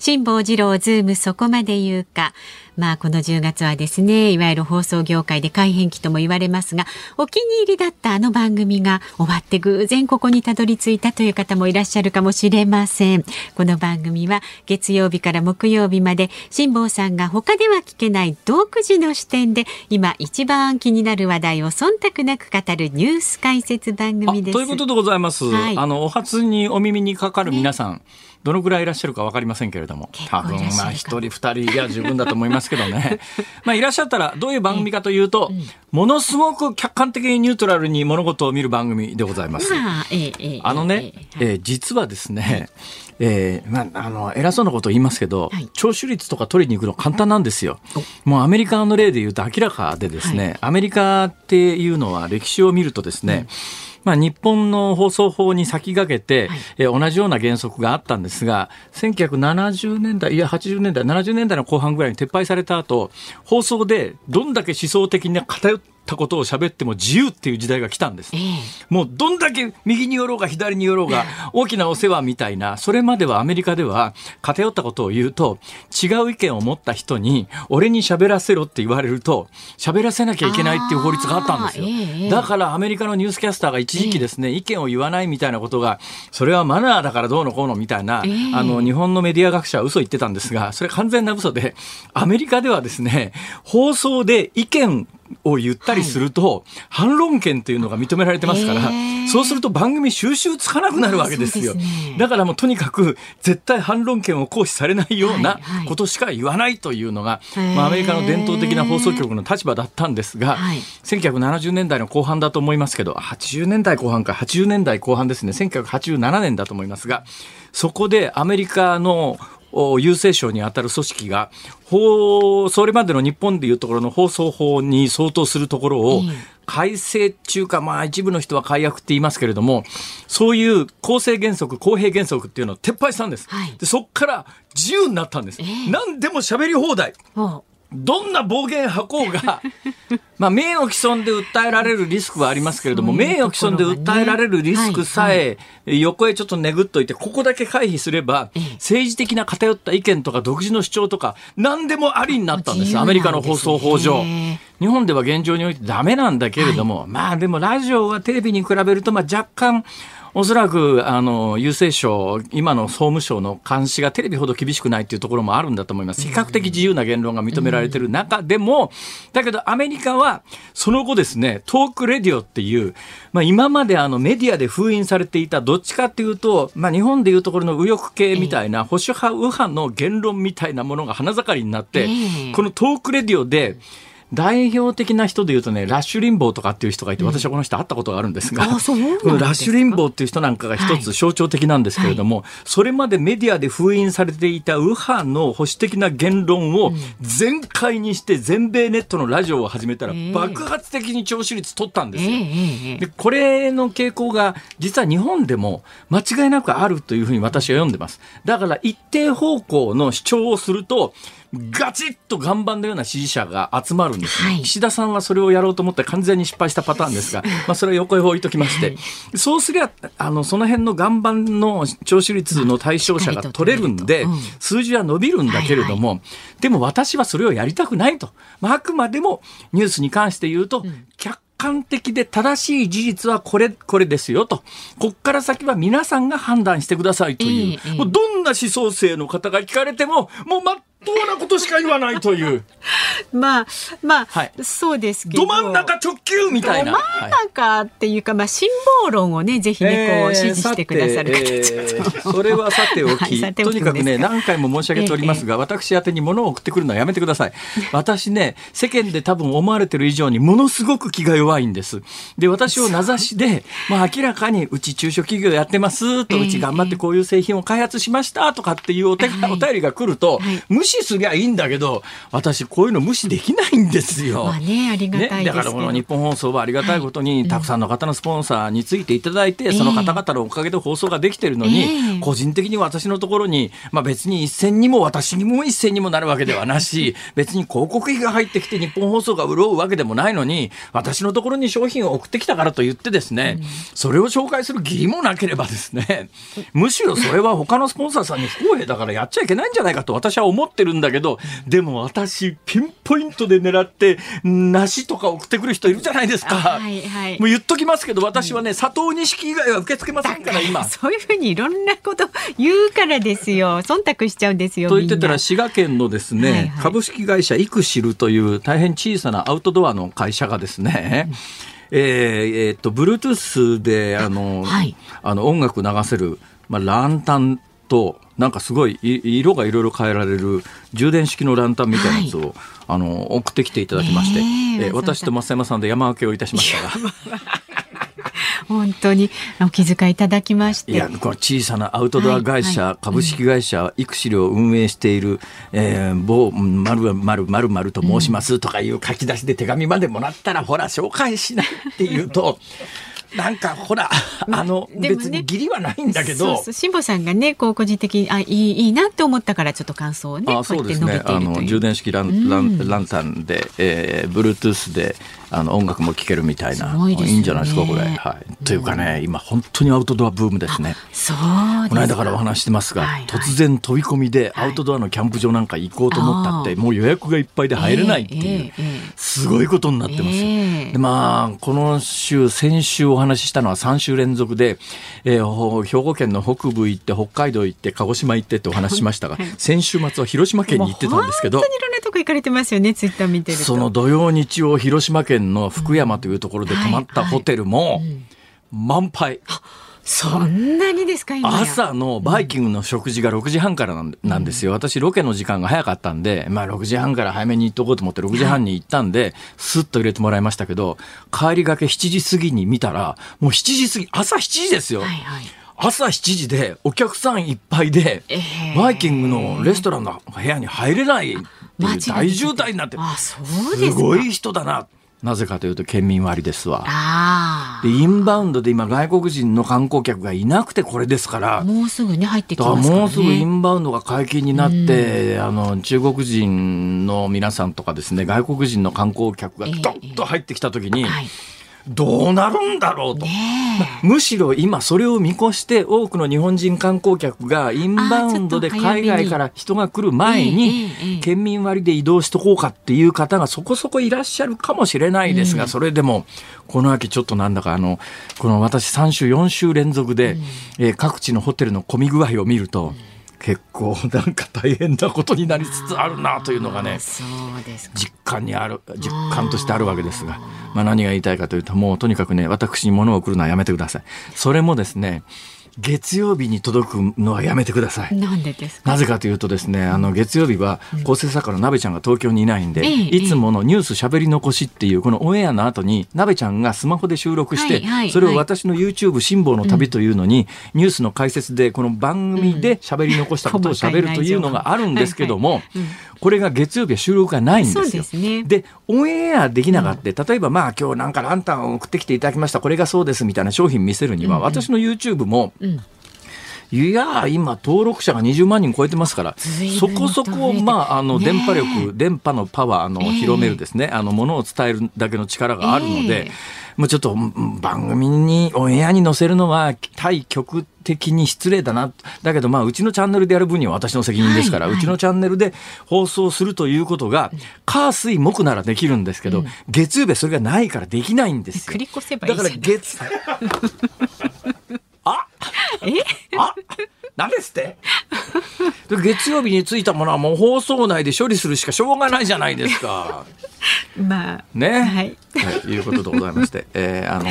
辛坊治郎ズームそこまで言うか。まあこの10月はですねいわゆる放送業界で改編期とも言われますがお気に入りだったあの番組が終わって偶然ここにたどり着いたという方もいらっしゃるかもしれません。この番組は月曜日から木曜日まで辛坊さんが他では聞けない独自の視点で今一番気になる話題を忖度なく語るニュース解説番組です。ということでございます、はい、あのお初にお耳にかかる皆さん、ねどのぐらいいらっしゃるか分かりませんけれども。多分まあ一人二人いや十分だと思いますけどね。まあいらっしゃったらどういう番組かというと、ものすごく客観的にニュートラルに物事を見る番組でございます。あのね、えー、実はですね、えー、まあ、あの、偉そうなことを言いますけど、はい、聴取率とか取りに行くの簡単なんですよ。もうアメリカの例で言うと明らかでですね、はい、アメリカっていうのは歴史を見るとですね、うんまあ、日本の放送法に先駆けて、はい、え同じような原則があったんですが、1970年代、いや80年代、70年代の後半ぐらいに撤廃された後、放送でどんだけ思想的に偏ったことを喋っても自由っていう時代が来たんです。えー、もうどんだけ右に寄ろうが左に寄ろうが大きなお世話みたいな、それまではアメリカでは偏ったことを言うと違う意見を持った人に俺に喋らせろって言われると喋らせなきゃいけないっていう法律があったんですよ。えー、だからアメリカのニュースキャスターが一時期ですね、えー、意見を言わないみたいなことがそれはマナーだからどうのこうのみたいな、あの日本のメディア学者は嘘言ってたんですがそれ完全な嘘でアメリカではですね放送で意見を言ったりすると、はい、反論権というのが認められてますから、そうすると番組収集つかなくなるわけですよ。すね、だからもうとにかく絶対反論権を行使されないようなことしか言わないというのが、はいはい、まあ、アメリカの伝統的な放送局の立場だったんですが、はい、1970年代の後半だと思いますけど、80年代後半か80年代後半ですね、1987年だと思いますが、そこでアメリカの郵政省にあたる組織が法それまでの日本でいうところの放送法に相当するところを改正中か、まあ一部の人は改悪って言いますけれども、そういう公正原則、公平原則っていうのを撤廃したんです。はい、でそこから自由になったんです。えー、何でも喋り放題。どんな暴言吐こうが、まあ、名誉毀損で訴えられるリスクはありますけれども、名誉毀損で訴えられるリスクさえ、横へちょっとねぐっといて、ここだけ回避すれば、政治的な偏った意見とか独自の主張とか、何でもありになったんです、アメリカの放送法上。日本では現状においてダメなんだけれども、まあでもラジオはテレビに比べると、まあ若干、おそらくあの郵政省、今の総務省の監視がテレビほど厳しくないというところもあるんだと思います。比較的自由な言論が認められている中でも、だけどアメリカはその後ですね、トークレディオっていう、まあ、今まであのメディアで封印されていたどっちかっていうと、まあ、日本でいうところの右翼系みたいな保守派右派の言論みたいなものが花盛りになって、このトークレディオで、代表的な人で言うとね、ラッシュリンボーとかっていう人がいて、私はこの人会ったことがあるんですが、うん、このラッシュリンボーっていう人なんかが一つ象徴的なんですけれども、はい。はい、それまでメディアで封印されていた右派の保守的な言論を全開にして全米ネットのラジオを始めたら爆発的に聴取率取ったんですよ。でこれの傾向が実は日本でも間違いなくあるというふうに私は読んでます。だから一定方向の主張をすると、ガチッと岩盤のような支持者が集まるんです、ね、はい、岸田さんはそれをやろうと思って完全に失敗したパターンですが、まあ、それは横へ置いときまして、はい、そうすりゃあのその辺の岩盤の聴取率の対象者が取れるんで、うん、数字は伸びるんだけれども、はい。はい、でも私はそれをやりたくないと、まあ、あくまでもニュースに関して言うと、うん、客観的で正しい事実はこれ、これですよと。こっから先は皆さんが判断してくださいという。もうどんな思想性の方が聞かれても、もう当なことしか言わないという。まあ、まあ、はい、そうですけど。ど真ん中直球みたいな。ど真ん中っていうか、まあ、辛抱論をね、ぜひね、こう、支持してくださる方、えー、それはさておき、はい、とにかくね、何回も申し上げておりますが、えー、私宛に物を送ってくるのはやめてください。私ね、世間で多分思われてる以上にものすごく気が弱いんです。で、私を名指しで、まあ、明らかにうち中小企業やってますと、うち頑張ってこういう製品を開発しましたとかっていうお手、お便りが来ると、む視すりゃいいんだけど、私こういうの無視できないんですよ。まあね、ありがたいですね、だからこの日本放送はありがたいことに、たくさんの方のスポンサーについていただいて、その方々のおかげで放送ができてるのに、ええ。個人的に私のところに、まあ別に一銭にも私にも一銭にもなるわけではなし、別に広告費が入ってきて日本放送が潤うわけでもないのに、私のところに商品を送ってきたからと言ってですね、それを紹介する義理もなければですね、むしろそれは他のスポンサーさんに不公平だからやっちゃいけないんじゃないかと私は思ってるんだけど、でも私、ピンポイントで狙って、梨とか送ってくる人いるじゃないですか。はいはいもう言っときますけど、私はね、佐藤錦以外は受け付けませんから、今。そういうふうにいろんなこと言うからですよ。忖度しちゃうんですよ。と言ってたら滋賀県のですね、はいはい株式会社イクシルという大変小さなアウトドアの会社がですね、えーえーっと Bluetooth であの、はいあの音楽流せる、まあ、ランタンとなんかすごいい色がいろいろ変えられる充電式のランタンみたいなやつを、あの送ってきていただきまして、ねええー私と増山さんで山分けをいたしましたが。本当にお気遣いいただきまして。いや、この小さなアウトドア会社、はいはい株式会社、イクシルを運営している、えー、某、まるまるまるまると申しますとかいう書き出しで手紙までもらったら、ほら、紹介しないっていうと、なんか、ほら、あの、ね別に義理はないんだけどそうそ、う辛坊さんがね、こう個人的に、あ、いい、いいなって思ったから、ちょっと感想をね、あこうやって述べそうですね。あの。充電式ランランランタンで、えー、Bluetooth で、あの、音楽も聴けるみたいな。すごいですねんじゃないですか、これ。はい。というかね、今、本当にアウトドアブームですね。そう。この間からお話してますが、はいはい突然飛び込みでアウトドアのキャンプ場なんか行こうと思ったって、もう予約がいっぱいで入れないっていう、すごいことになってます。ええでまあ、この週、先週お話ししたのは3週連続で、えーほ兵庫県の北部行って、北海道行って、鹿児島行ってってお話ししましたが、先週末は広島県に行ってたんですけど本当、にいろんなとこ行かれてますよね、ツイッター見てると。その土曜日曜広島県の福山というところで泊まったホテルも満杯。そんなにですか。朝のバイキングの食事が6時半からなんですよ。私ロケの時間が早かったんで、まあ6時半から早めに行っとこうと思って6時半に行ったんで、スッと入れてもらいましたけど、帰りがけ7時過ぎに見たら、もう7時過ぎ、朝7時ですよ。はいはい。朝7時でお客さんいっぱいで、ええバイキングのレストランの部屋に入れないっていう大渋滞になって。すごい人だな。なぜかというと県民割ですわ。あで、インバウンドで今外国人の観光客がいなくてこれですからあ。、もうすぐね、入ってきますからね。もうすぐインバウンドが解禁になって、あの中国人の皆さんとかですね外国人の観光客がええドッと入ってきた時に、はい。どうなるんだろうと。ねむしろ今それを見越して多くの日本人観光客がインバウンドで海外から人が来る前に県民割で移動しとこうかっていう方がそこそこいらっしゃるかもしれないですが、それでもこの秋ちょっとなんだかあのこの私3週4週連続で、えー各地のホテルの混み具合を見ると、結構なんか大変なことになりつつあるなというのがね。実感にある実感としてあるわけですが、まあ、何が言いたいかというともうとにかくね私に物を送るのはやめてくださいそれもですね月曜日に届くのはやめてください。なんでですか？なぜかというとですね、あの月曜日は構成作家のなべちゃんが東京にいないんで、ええいつものニュースしゃべり残しっていうこのオンエアの後になべちゃんがスマホで収録して、それを私の YouTube 辛抱の旅というのに、ニュースの解説でこの番組でしゃべり残したことをしゃべるというのがあるんですけども、これが月曜日は収録がないんですよ。ですね。でオンエアできなかった、例えばまあ今日なんかランタンを送ってきていただきました。これがそうですみたいな商品見せるには、私の YouTube も、んいやー今登録者が20万人超えてますからそこそこまああの電波力、電波のパワーのええ。広めるですね、あのものを伝えるだけの力があるので、ええもうちょっとうん番組にオンエアに載せるのは対局的に失礼だな。だけどまあうちのチャンネルでやる分には私の責任ですから、うちのチャンネルで放送するということが火水木ならできるんですけど、月曜日はそれがないからできないんですよ。繰り越せばいいだから月あえ？あ何ですって？で月曜日についたものはもう放送内で処理するしかしょうがないじゃないですか。まあ。ね？はい。はい、いうことでございまして、えーあの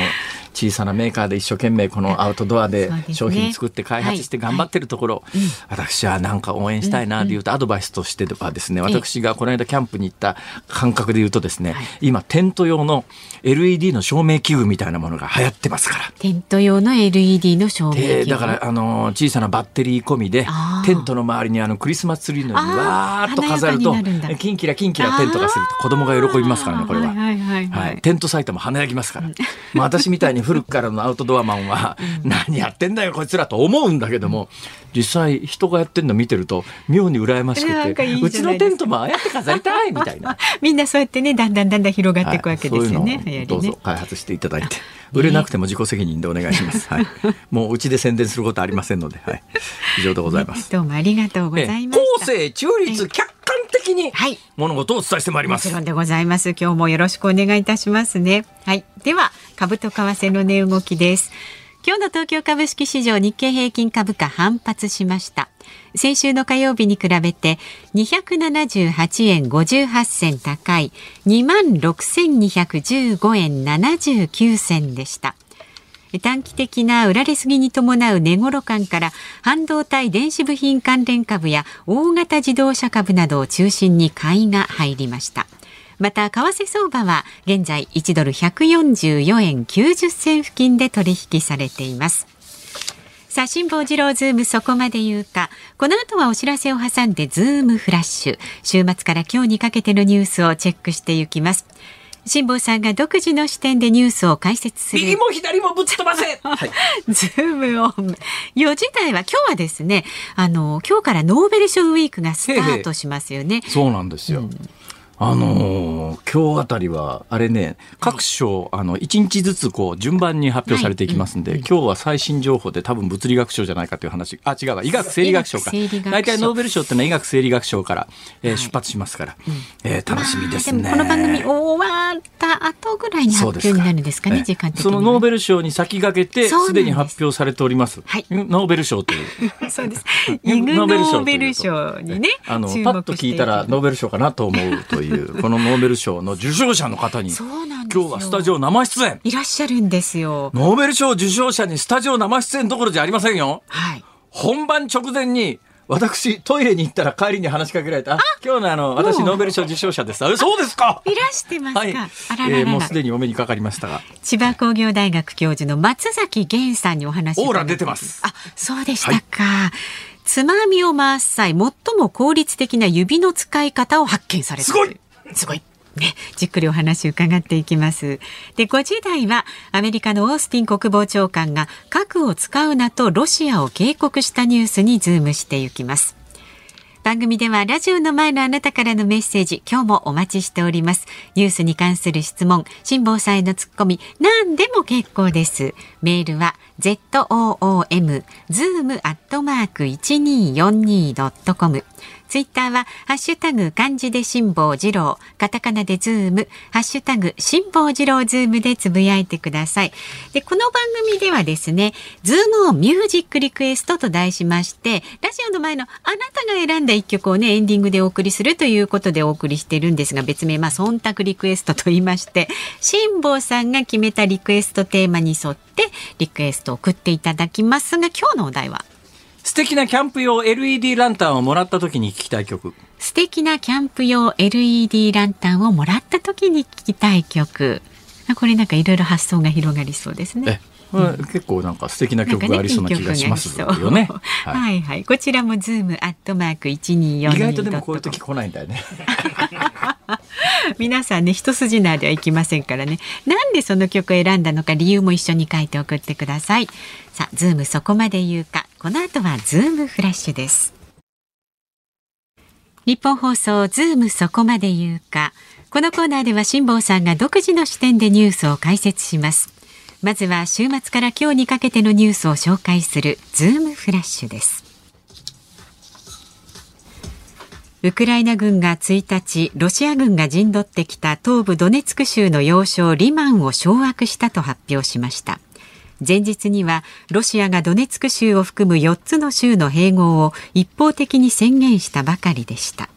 小さなメーカーで一生懸命このアウトドアで商品作って開発して頑張ってるところ、私はなんか応援したいなっていうとアドバイスとしてはですね、私がこの間キャンプに行った感覚で言うとですね、今テント用の LED の照明器具みたいなものが流行ってますから。テント用の LED の照明器具。でだからあの小さなバッテリー込みでテントの周りにあのクリスマスツリーのようにわーっと飾るとキンキラキンキラテントがすると子供が喜びますからねこれは、はいはいはい、テントサイトも華やぎますから、まあ、私みたいに古くからのアウトドアマンは何やってんだよこいつらと思うんだけども。実際人がやってるの見てると妙に羨ましくてうちのテントもああやって飾りたいみたいな。みんなそうやってねだんだんだんだん広がっていくわけですよね、はい、どうぞ開発していただいて売れなくても自己責任でお願いします、はい、もううちで宣伝することありませんので、はい、以上でございます。どうもありがとうございます公正中立客観的に物事をお伝えしてまいります、もちろんでございます。今日もよろしくお願いいたしますね。はい。では株と為替の値動きです今日の東京株式市場日経平均株価反発しました。先週の火曜日に比べて278円58銭高い。26,215円79銭でした。短期的な売られすぎに伴う値頃感から半導体電子部品関連株や大型自動車株などを中心に買いが入りました。また為替相場は現在1ドル144円90銭付近で取引されていますさあ、辛坊治郎ズームそこまで言うか。この後はお知らせを挟んでズームフラッシュ。週末から今日にかけてのニュースをチェックしていきます。辛坊さんが独自の視点でニュースを解説する。右も左もぶっ飛ばせ、はい、ズームオン。4時台は今日はですね、あの、今日からノーベル賞ウィークがスタートしますよね。へ へそうなんですよ。うんあのー、今日あたりは、あれね、各省、あの、一日ずつこう、順番に発表されていきますんで、はい、今日は最新情報で多分物理学賞じゃないかという話、あ、違うわ、医学生理学賞か。大体ノーベル賞ってのは医学生理学賞から、えー、出発しますから、はい、えー、楽しみですね。この番組終わった後ぐらいに発表になるんですかね、時間的に。そのノーベル賞に先駆けて、す。でに発表されております。はい、ノーベル賞という。そうです。イグノーベル賞にね、あの、パッと聞いたらノーベル賞かなと思うという、このノーベルル賞の受賞者の方に今日はスタジオ生出演。いらっしゃるんですよ。ノーベル賞受賞者にスタジオ生出演どころじゃありませんよ、はい、本番直前に私、トイレに行ったら帰りに話しかけられた。今日のあの、私、ノーベル賞受賞者です。あ、そうですか？いらしてますか、はい、あららら、えー、もうすでにお目にかかりましたが。千葉工業大学教授の松崎源さんにお話オーラ出てます。あ、そうでしたか。はいつまみを回す際、最も効率的な指の使い方を発見された。すごいすごい。ね、じっくりお話伺っていきます。で、5時台はアメリカのオースティン国防長官が核を使うなとロシアを警告したニュースにズームしていきます。番組ではラジオの前のあなたからのメッセージ今日もお待ちしております。ニュースに関する質問辛坊さんへのツッコミ何でも結構です。メールは zoom zoom アットマーク 1242.com ツイッターは、ハッシュタグ漢字で辛坊治郎、カタカナでズーム、ハッシュタグ辛坊治郎ズームでつぶやいてください。で、この番組ではですね、ズームをミュージックリクエストと題しまして、ラジオの前のあなたが選んだ一曲をね、エンディングでお送りするということでお送りしてるんですが、別名、まあ、忖度リクエストと言いまして、辛坊さんが決めたリクエストテーマに沿って、リクエストを送っていただきますが、今日のお題は？素敵なキャンプ用 LED ランタンをもらった時に聴きたい曲素敵なキャンプ用 LED ランタンをもらった時に聴きたい曲これなんかいろいろ発想が広がりそうですねうん、結構なんか素敵な曲がありそうな気がしますよね。はい、はいはいこちらもズームアットマーク一二四意外とでもこういう時来ないんだよね。皆さんね一筋縄ではいきませんからね。なんでその曲を選んだのか理由も一緒に書いて送ってください。さあズームそこまで言うか。この後はズームフラッシュです。ニッポン放送ズームそこまで言うか。このコーナーでは辛坊さんが独自の視点でニュースを解説します。まずは週末から今日にかけてのニュースを紹介するズームフラッシュですウクライナ軍が1日ロシア軍が陣取ってきた東部ドネツク州の要衝リマンを掌握したと発表しました前日にはロシアがドネツク州を含む4つの州の併合を一方的に宣言したばかりでした。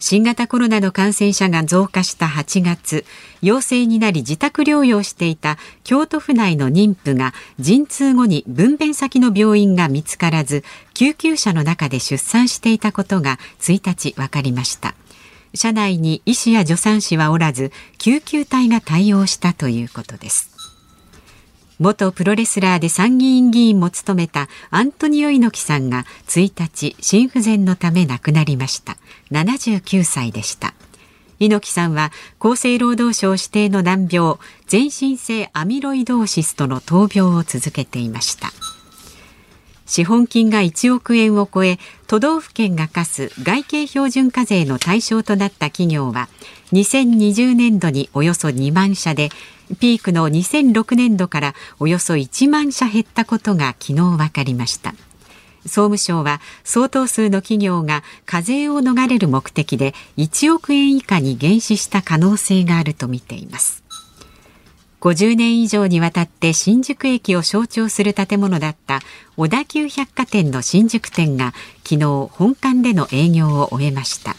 新型コロナの感染者が増加した8月陽性になり自宅療養していた京都府内の妊婦が陣痛後に分娩先の病院が見つからず救急車の中で出産していたことが1日分かりました。車内に医師や助産師はおらず救急隊が対応したということです。元プロレスラーで参議院議員も務めたアントニオ猪木さんが1日心不全のため亡くなりました。79歳でした。猪木さんは厚生労働省指定の難病全身性アミロイドーシスとの闘病を続けていました。資本金が1億円を超え都道府県が課す外形標準課税の対象となった企業は2020年度におよそ2万社でピークの2006年度からおよそ1万社減ったことが昨日分かりました。総務省は相当数の企業が課税を逃れる目的で1億円以下に減資した可能性があるとみています。50年以上にわたって新宿駅を象徴する建物だった小田急百貨店の新宿店が昨日本館での営業を終えました。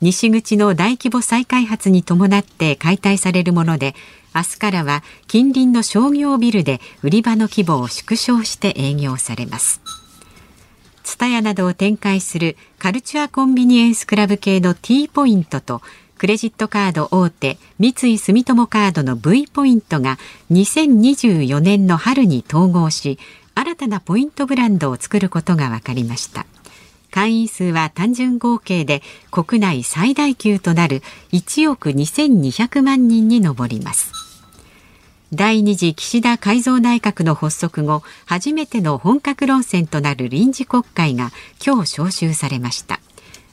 西口の大規模再開発に伴って解体されるもので明日からは近隣の商業ビルで売り場の規模を縮小して営業されます。ツタヤなどを展開するカルチュアコンビニエンスクラブ系の T ポイントとクレジットカード大手三井住友カードの V ポイントが2024年の春に統合し新たなポイントブランドを作ることが分かりました。会員数は単純合計で国内最大級となる1億2200万人に上ります。第二次岸田改造内閣の発足後初めての本格論戦となる臨時国会が今日召集されました。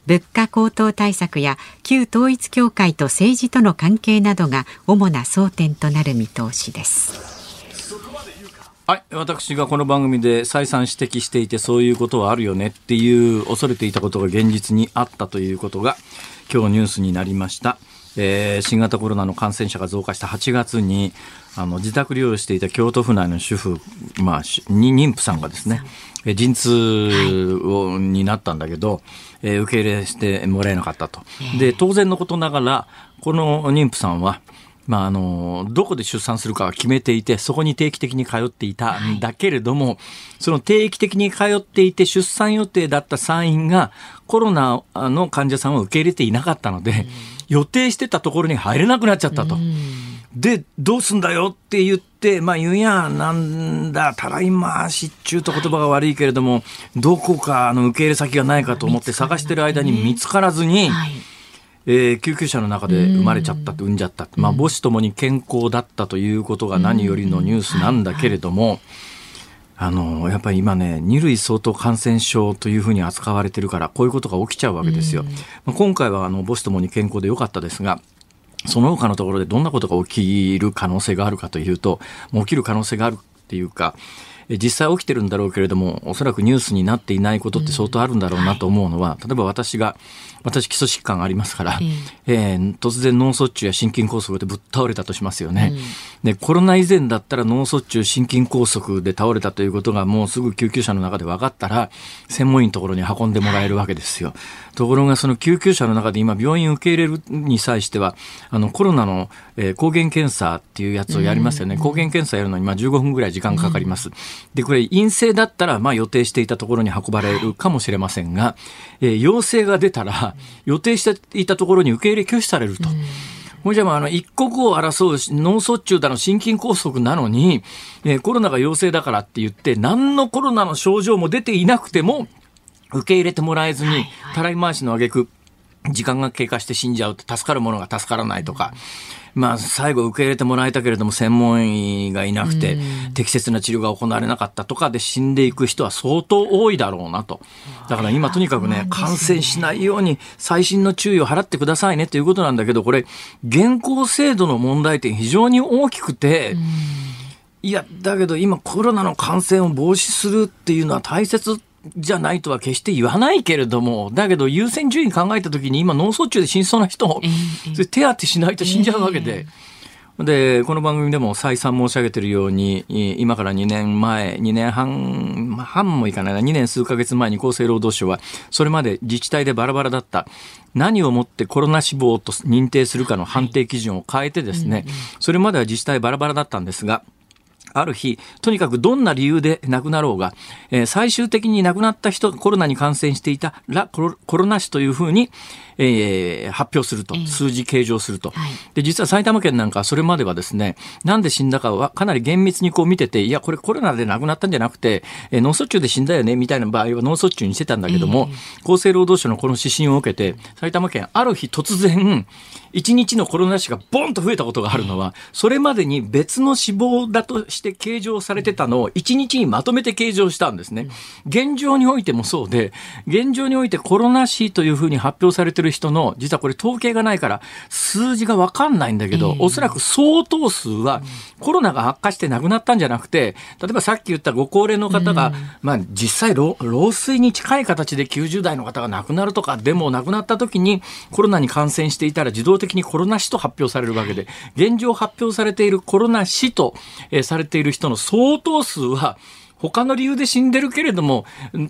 物価高騰対策や旧統一協会と政治との関係などが主な争点となる見通しですはい。私がこの番組で再三指摘していて、そういうことはあるよねっていう恐れていたことが現実にあったということが、今日ニュースになりました。えー、新型コロナの感染者が増加した8月に、あの、自宅療養していた京都府内の主婦、まあ、妊婦さんがですね、陣痛を、になったんだけど、えー、受け入れしてもらえなかったと。で、当然のことながら、この妊婦さんは、まあ、あの、どこで出産するかは決めていて、そこに定期的に通っていたんだけれども、はい、その定期的に通っていて出産予定だった産院がコロナの患者さんを受け入れていなかったので、うん、予定してたところに入れなくなっちゃったと。うん、で、どうすんだよって言って、まあ言うやなんだ、たらい回しっちゅうと言葉が悪いけれども、どこかあの受け入れ先がないかと思って探してる間に見つからずに、はい。えー、救急車の中で生まれちゃったって産んじゃったって、まあ、母子ともに健康だったということが何よりのニュースなんだけれども、あの、やっぱり今ね、二類相当感染症というふうに扱われてるから、こういうことが起きちゃうわけですよ。まあ、今回はあの母子ともに健康でよかったですが、その他のところでどんなことが起きる可能性があるかというと、もう起きる可能性があるっていうか、実際起きてるんだろうけれども、おそらくニュースになっていないことって相当あるんだろうなと思うのは、うんはい、例えば私が私基礎疾患がありますから、えー、えー、突然脳卒中や心筋梗塞でぶっ倒れたとしますよね、うん、でコロナ以前だったら脳卒中心筋梗塞で倒れたということがもうすぐ救急車の中で分かったら専門医のところに運んでもらえるわけですよ、ところがその救急車の中で今病院受け入れるに際してはあのコロナの、えー、抗原検査っていうやつをやりますよね、うん、抗原検査やるのにまあ15分ぐらい時間かかります、でこれ陰性だったらまあ予定していたところに運ばれるかもしれませんが、えー、陽性が出たら予定していたところに受け入れ拒否されると。ほいじゃあ、あの、一刻を争う脳卒中だの心筋梗塞なのに、えー、コロナが陽性だからって言って、何のコロナの症状も出ていなくても、受け入れてもらえずに、たらい回しの挙句、時間が経過して死んじゃうと助かるものが助からないとか、まあ、最後受け入れてもらえたけれども専門医がいなくて、適切な治療が行われなかったとかで死んでいく人は相当多いだろうなと。だから今とにかくね、感染しないように細心の注意を払ってくださいねということなんだけど、これ、現行制度の問題点非常に大きくて、いや、だけど今コロナの感染を防止するっていうのは大切じゃないとは決して言わないけれども、だけど優先順位考えたときに今脳卒中で死にそうな人も、手当てしないと死んじゃうわけで。で、この番組でも再三申し上げているように、今から2年前、2年半、半もいかないな、2年数ヶ月前に厚生労働省は、それまで自治体でバラバラだった、何をもってコロナ死亡と認定するかの判定基準を変えてですね、それまでは自治体バラバラだったんですが、ある日、とにかくどんな理由で亡くなろうが、えー、最終的に亡くなった人、コロナに感染していたラコロコロナ死というふうに、えー、発表すると、数字計上すると、はい、で、実は埼玉県なんかそれまではですね、なんで死んだかはかなり厳密にこう見てて、いや、これコロナで亡くなったんじゃなくて、えー、脳卒中で死んだよね、みたいな場合は脳卒中にしてたんだけども、えー、厚生労働省のこの指針を受けて、埼玉県ある日突然、1日のコロナ死がボンと増えたことがあるのは、それまでに別の死亡だとして計上されてたのを1日にまとめて計上したんですね。現状においてもそうで、現状においてコロナ死というふうに発表されてる人の、実はこれ統計がないから数字がわかんないんだけど、おそらく相当数はコロナが悪化して亡くなったんじゃなくて、例えばさっき言ったご高齢の方が、まあ実際老衰に近い形で90代の方が亡くなるとか、でも亡くなった時にコロナに感染していたら自動的的にコロナ死と発表されるわけで、現状発表されているコロナ死と、えー、されている人の相当数は、他の理由で死んでるけれども、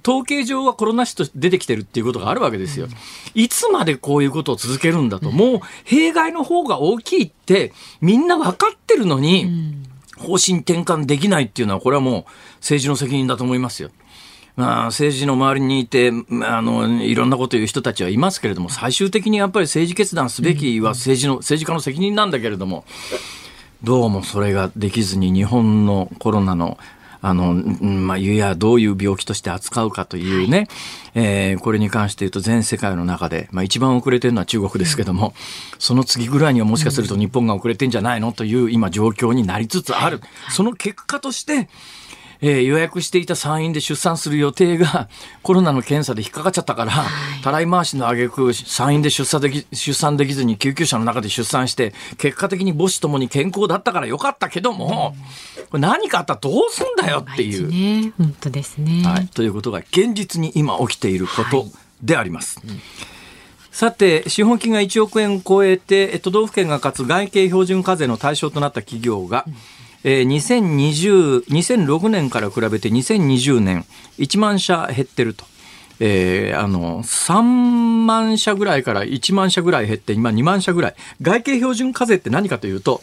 統計上はコロナ死と出てきてるっていうことがあるわけですよ。いつまでこういうことを続けるんだと、もう弊害の方が大きいってみんな分かってるのに、方針転換できないっていうのは、これはもう政治の責任だと思いますよ。まあ、政治の周りにいて、あの、いろんなこと言う人たちはいますけれども、最終的にやっぱり政治決断すべきは政治の、政治家の責任なんだけれども、どうもそれができずに日本のコロナのあの、まあ、いや、どういう病気として扱うかというね、はい、えー、これに関して言うと全世界の中で、まあ、一番遅れてるのは中国ですけども、その次ぐらいにはもしかすると日本が遅れてんじゃないのという今状況になりつつある。その結果として、えー、予約していた産院で出産する予定が コロナの検査で引っかかっちゃったから、はい、たらい回しの挙句産院で出産でき出産できずに救急車の中で出産して結果的に母子ともに健康だったからよかったけども、これ何かあったらどうすんだよっていう。ね、本当ですね、はい、ということが現実に今起きていることであります。はいうん。さて、資本金が1億円を超えて、都道府県が課す外形標準課税の対象となった企業が、えー、2020、2006年から比べて2020年、1万社減ってると。えー、あの、3万社ぐらいから1万社ぐらい減って、今2万社ぐらい。外形標準課税って何かというと、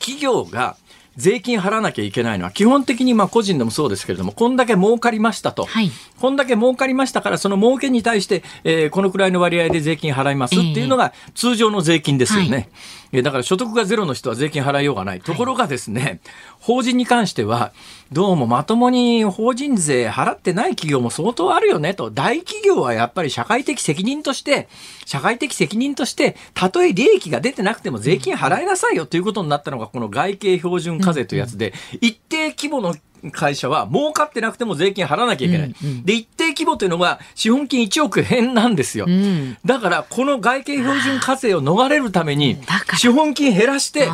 企業が税金払わなきゃいけないのは、基本的にまあ個人でもそうですけれども、こんだけ儲かりましたと。はい、こんだけ儲かりましたから、その儲けに対して、えー、このくらいの割合で税金払いますっていうのが通常の税金ですよね。はいえだから所得がゼロの人は税金払いようがない。ところがですね、はい、法人に関しては、どうもまともに法人税払ってない企業も相当あるよねと。大企業はやっぱり社会的責任として、社会的責任として、たとえ利益が出てなくても税金払いなさいよということになったのが、この外形標準課税というやつで、一定規模の会社は儲かってなくても税金払わなきゃいけない。うんうん、で、一定規模というのが資本金1億円なんですよ。うん、だから、この外形標準課税を逃れるために、資本金減らして、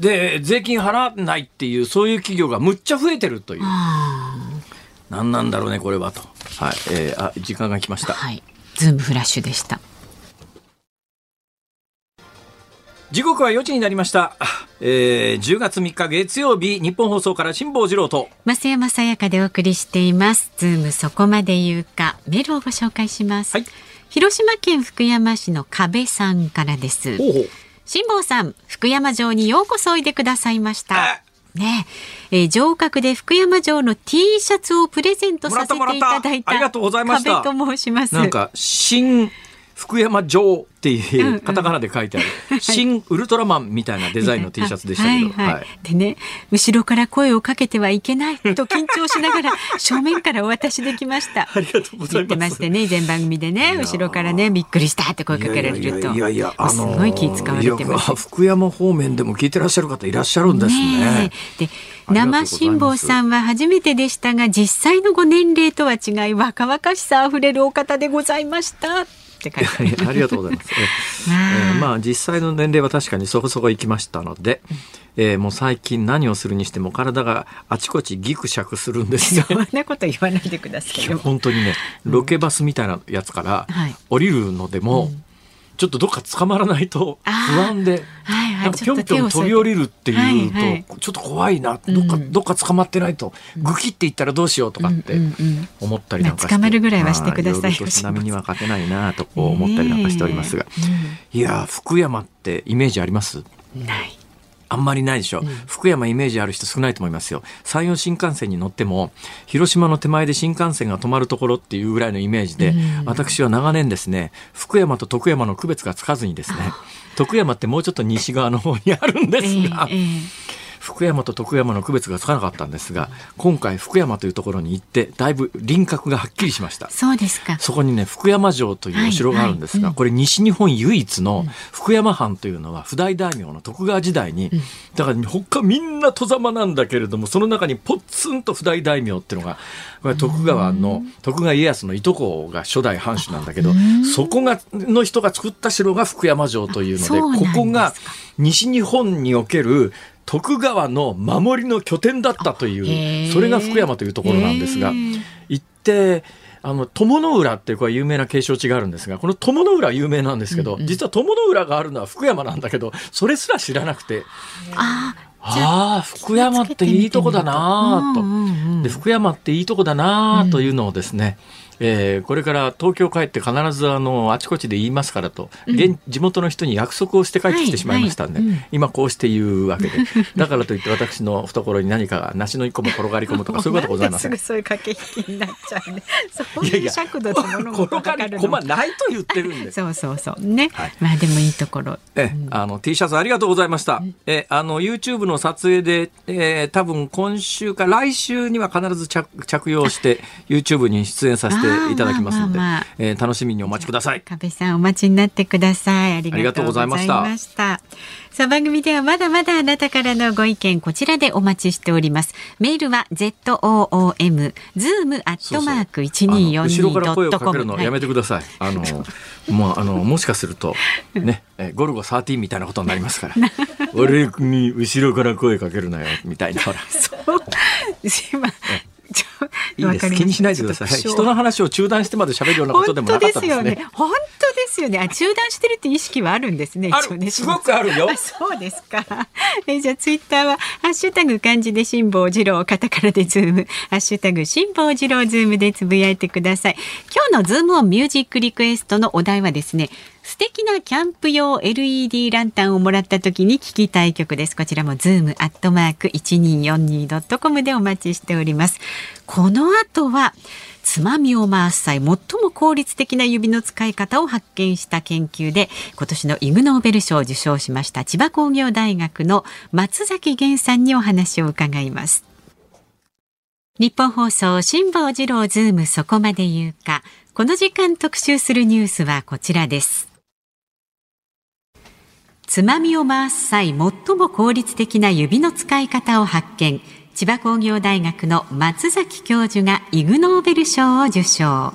で、税金払わないっていう、そういう企業がむっちゃ増えてるという。何なんだろうね、これはと。はい。えー、あ、時間が来ました。はい。ズームフラッシュでした。時刻は4時になりました。えー、10月3日月曜日、日本放送から辛坊治郎と。増山さやかでお送りしています。ズームそこまで言うか、メールをご紹介します。はい、広島県福山市の壁さんからです。ほうほう辛坊さん、福山城にようこそおいでくださいました。ねえー、城郭で福山城の T シャツをプレゼントさせていただいた。ありがとうございました。壁と申します。なんか、新福山城っていうカタカナで書いてある、うんうん、新ウルトラマンみたいなデザインの T シャツでしたけど、はいはい、でね後ろから声をかけてはいけないと緊張しながら 正面からお渡しできました。ありがとうございます。言ってましてね前番組でね後ろからねびっくりしたって声かけられると。いやいやあのすごい気使われてます福山方面でも聞いてらっしゃる方いらっしゃるんですね。ねで生辛坊さんは初めてでしたが実際のご年齢とは違い若々しさあふれるお方でございましたって書いて ありがとうございます。えー、まあ実際の年齢は確かにそこそこいきましたので、えー、もう最近何をするにしても体があちこちギクシャクするんですよ。そんなこと言わないでください本当にね、ロケバスみたいなやつから降りるのでも、うんちょっとどっか捕まらないと不安で、はいはい、ぴょんぴょん飛び降りるっていうと、ちょっと怖いな、どっか、どっか捕まってないと、ぐきっていったらどうしようとかって思ったりなんかして、捕まるぐらいはしてください。津波には勝てないなと思ったりなんかしておりますが、いや福山ってイメージあります？ない。あんまりないでしょ、うん、福山イメージある人少ないと思いますよ。山陽新幹線に乗っても広島の手前で新幹線が止まるところっていうぐらいのイメージで、うん、私は長年ですね福山と徳山の区別がつかずにですね徳山ってもうちょっと西側の方にあるんですが、えーえー福山と徳山の区別がつかなかったんですが今回福山というところに行ってだいぶ輪郭がはっきりしました。そうですか。そこにね福山城というお城があるんですが、はいはい、これ西日本唯一の福山藩というのは不代大名の徳川時代に、うん、だから他みんな戸様なんだけれどもその中にポツンと不代大名っていうのがこれ徳川の徳川家康のいとこが初代藩主なんだけどそこがの人が作った城が福山城というのでここが西日本における徳川の守りの拠点だったというそれが福山というところなんですが行ってあの友の浦っていうこれ有名な景勝地があるんですがこの友の浦有名なんですけど、うんうん、実は友の浦があるのは福山なんだけどそれすら知らなくて。ああ福山っていいとこだなと、で福山っていいとこだなというのをですね、うんえー、これから東京帰って必ずあのあちこちで言いますからと、うん、現地元の人に約束をして帰ってきてしまいましたんで、はいはい、今こうして言うわけで。だからといって私の懐に何かが梨の一個も転がり込むとかそういうことございません。そういう駆け引きになっちゃうね。そういう尺度とものも転がり込まないと言ってるんです。そうそうそう。ね、はい、まあでもいいところ。え、うん、あの T シャツありがとうございました。うん、えあの YouTube の撮影で、えー、多分今週か来週には必ず着着用して YouTube に出演させていただきますので、まあまあ、えー、楽しみにお待ちください。壁さんお待ちになってください。ありがとうございました。さあ番組ではまだまだあなたからのご意見こちらでお待ちしております。メールは z o o m zoom アットマーク一二四二後ろから声をかけるのやめてください。あのもうあのもしかすると ね、えゴルゴ13みたいなことになりますから。俺に後ろから声かけるなよみたいな。そう。今 いいです。気にしないでください。人の話を中断してまで喋るようなことでもなかったですね。本当ですよね。あ中断してるって意識はあるんですね。ね。すごくあるよ。そうですか。えじゃあツイッターはハッシュタグ漢字で辛坊治郎カタカナでズーム。ハッシュタグ辛坊治郎ズームでつぶやいてください。今日のズームオンミュージックリクエストのお題はですね素敵なキャンプ用 LED ランタンをもらった時に聞きたい曲です。こちらもズームアットマーク 1242.com でお待ちしております。この後はつまみを回す際最も効率的な指の使い方を発見した研究で今年のイグ・ノーベル賞を受賞しました千葉工業大学の松崎源さんにお話を伺います。ニッポン放送辛坊治郎ズームそこまで言うか。この時間特集するニュースはこちらです。つまみを回す際最も効率的な指の使い方を発見。千葉工業大学の松崎教授がイグ・ノーベル賞を受賞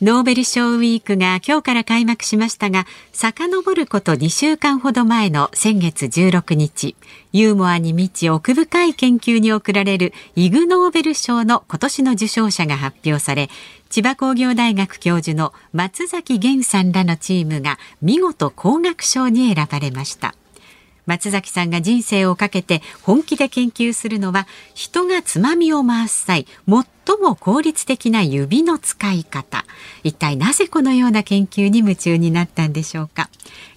ノーベル賞ウィークが今日から開幕しましたが、遡ること2週間ほど前の先月16日、ユーモアに満ち奥深い研究に贈られるイグ・ノーベル賞の今年の受賞者が発表され、千葉工業大学教授の松崎源さんらのチームが見事工学賞に選ばれました。松崎さんが人生をかけて本気で研究するのは人がつまみを回す際最も効率的な指の使い方。一体なぜこのような研究に夢中になったんでしょうか。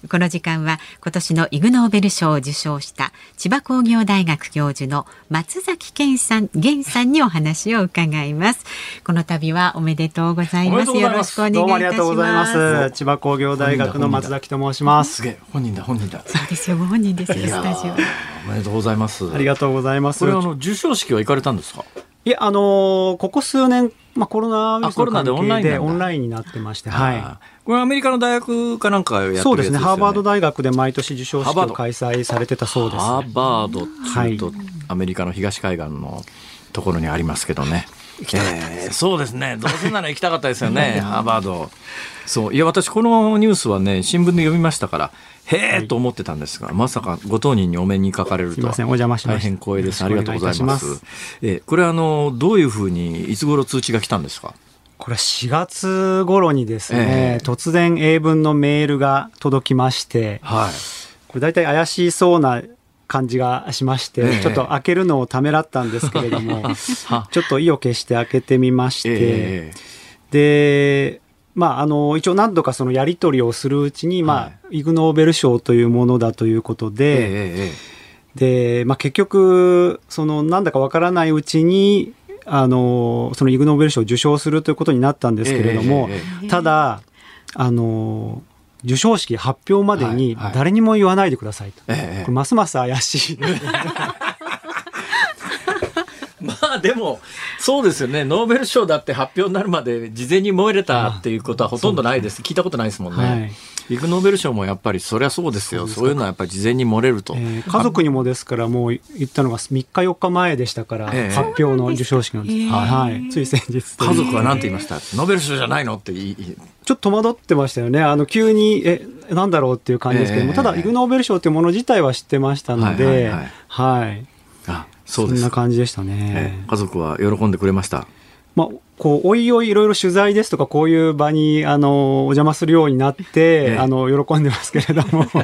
この時間は今年のイグ・ノーベル賞を受賞した千葉工業大学教授の松崎健さん源さんにお話を伺います。この度はおめでとうございます。よろしくお願いいたします。千葉工業大学の松崎と申しますすげえ本人だ本人だ。そうですよご本人ですよスタジオ。おめでとうございます。ありがとうございます。これあの授賞式は行かれたんですか？いや、あのー、ここ数年、まあ、コロナウイルスの関係でオンラインになってまして、はい。これアメリカの大学かなんかやってる、ね、そうですね。ハーバード大学で毎年授賞式を開催されてたそうです、ね、ハーバードっていうと、はい、アメリカの東海岸のところにありますけどね。えー、そうですね。どうせなら行きたかったですよね、ハーバード。そう。いや、私、このニュースはね、新聞で読みましたから、へえと思ってたんですが、まさかご当人にお目にかかれるとは。大変光栄です。ありがとうございます。えこれあの、どういうふうに、いつ頃通知が来たんですか？これは4月頃にですね、えー、突然英文のメールが届きまして、はい、これ大体怪しそうな感じがしまして、えー、ちょっと開けるのをためらったんですけれども、ちょっと意を決して開けてみまして、えー、で、まあ、あの一応何度かそのやり取りをするうちに、まあ、イグ・ノーベル賞というものだということで、で、まあ、結局そのなんだかわからないうちにあのそのイグ・ノーベル賞を受賞するということになったんですけれども、ただあの授賞式発表までに誰にも言わないでくださいと、これますます怪しい まあでもそうですよね。ノーベル賞だって発表になるまで事前に燃えれたっていうことはほとんどないです、聞いたことないですもんね。はい。イグノーベル賞もやっぱりそりゃそうですよ。そういうのはやっぱり事前に漏れると、えー、家族にもですからもう言ったのが3日4日前でしたから、えー、発表の授賞式なんです、えー、はい、つい先日。家族は何て言いました？ノーベル賞じゃないのってちょっと戸惑ってましたよね。あの急にえなんだろうっていう感じですけども、ただイグノーベル賞というもの自体は知ってましたのではい、はいはい、あそうですそんな感じでしたね、家族は喜んでくれましたまあ、こう、おいおいいろいろ取材ですとか、こういう場に、あの、お邪魔するようになって、ええ、あの、喜んでますけれども。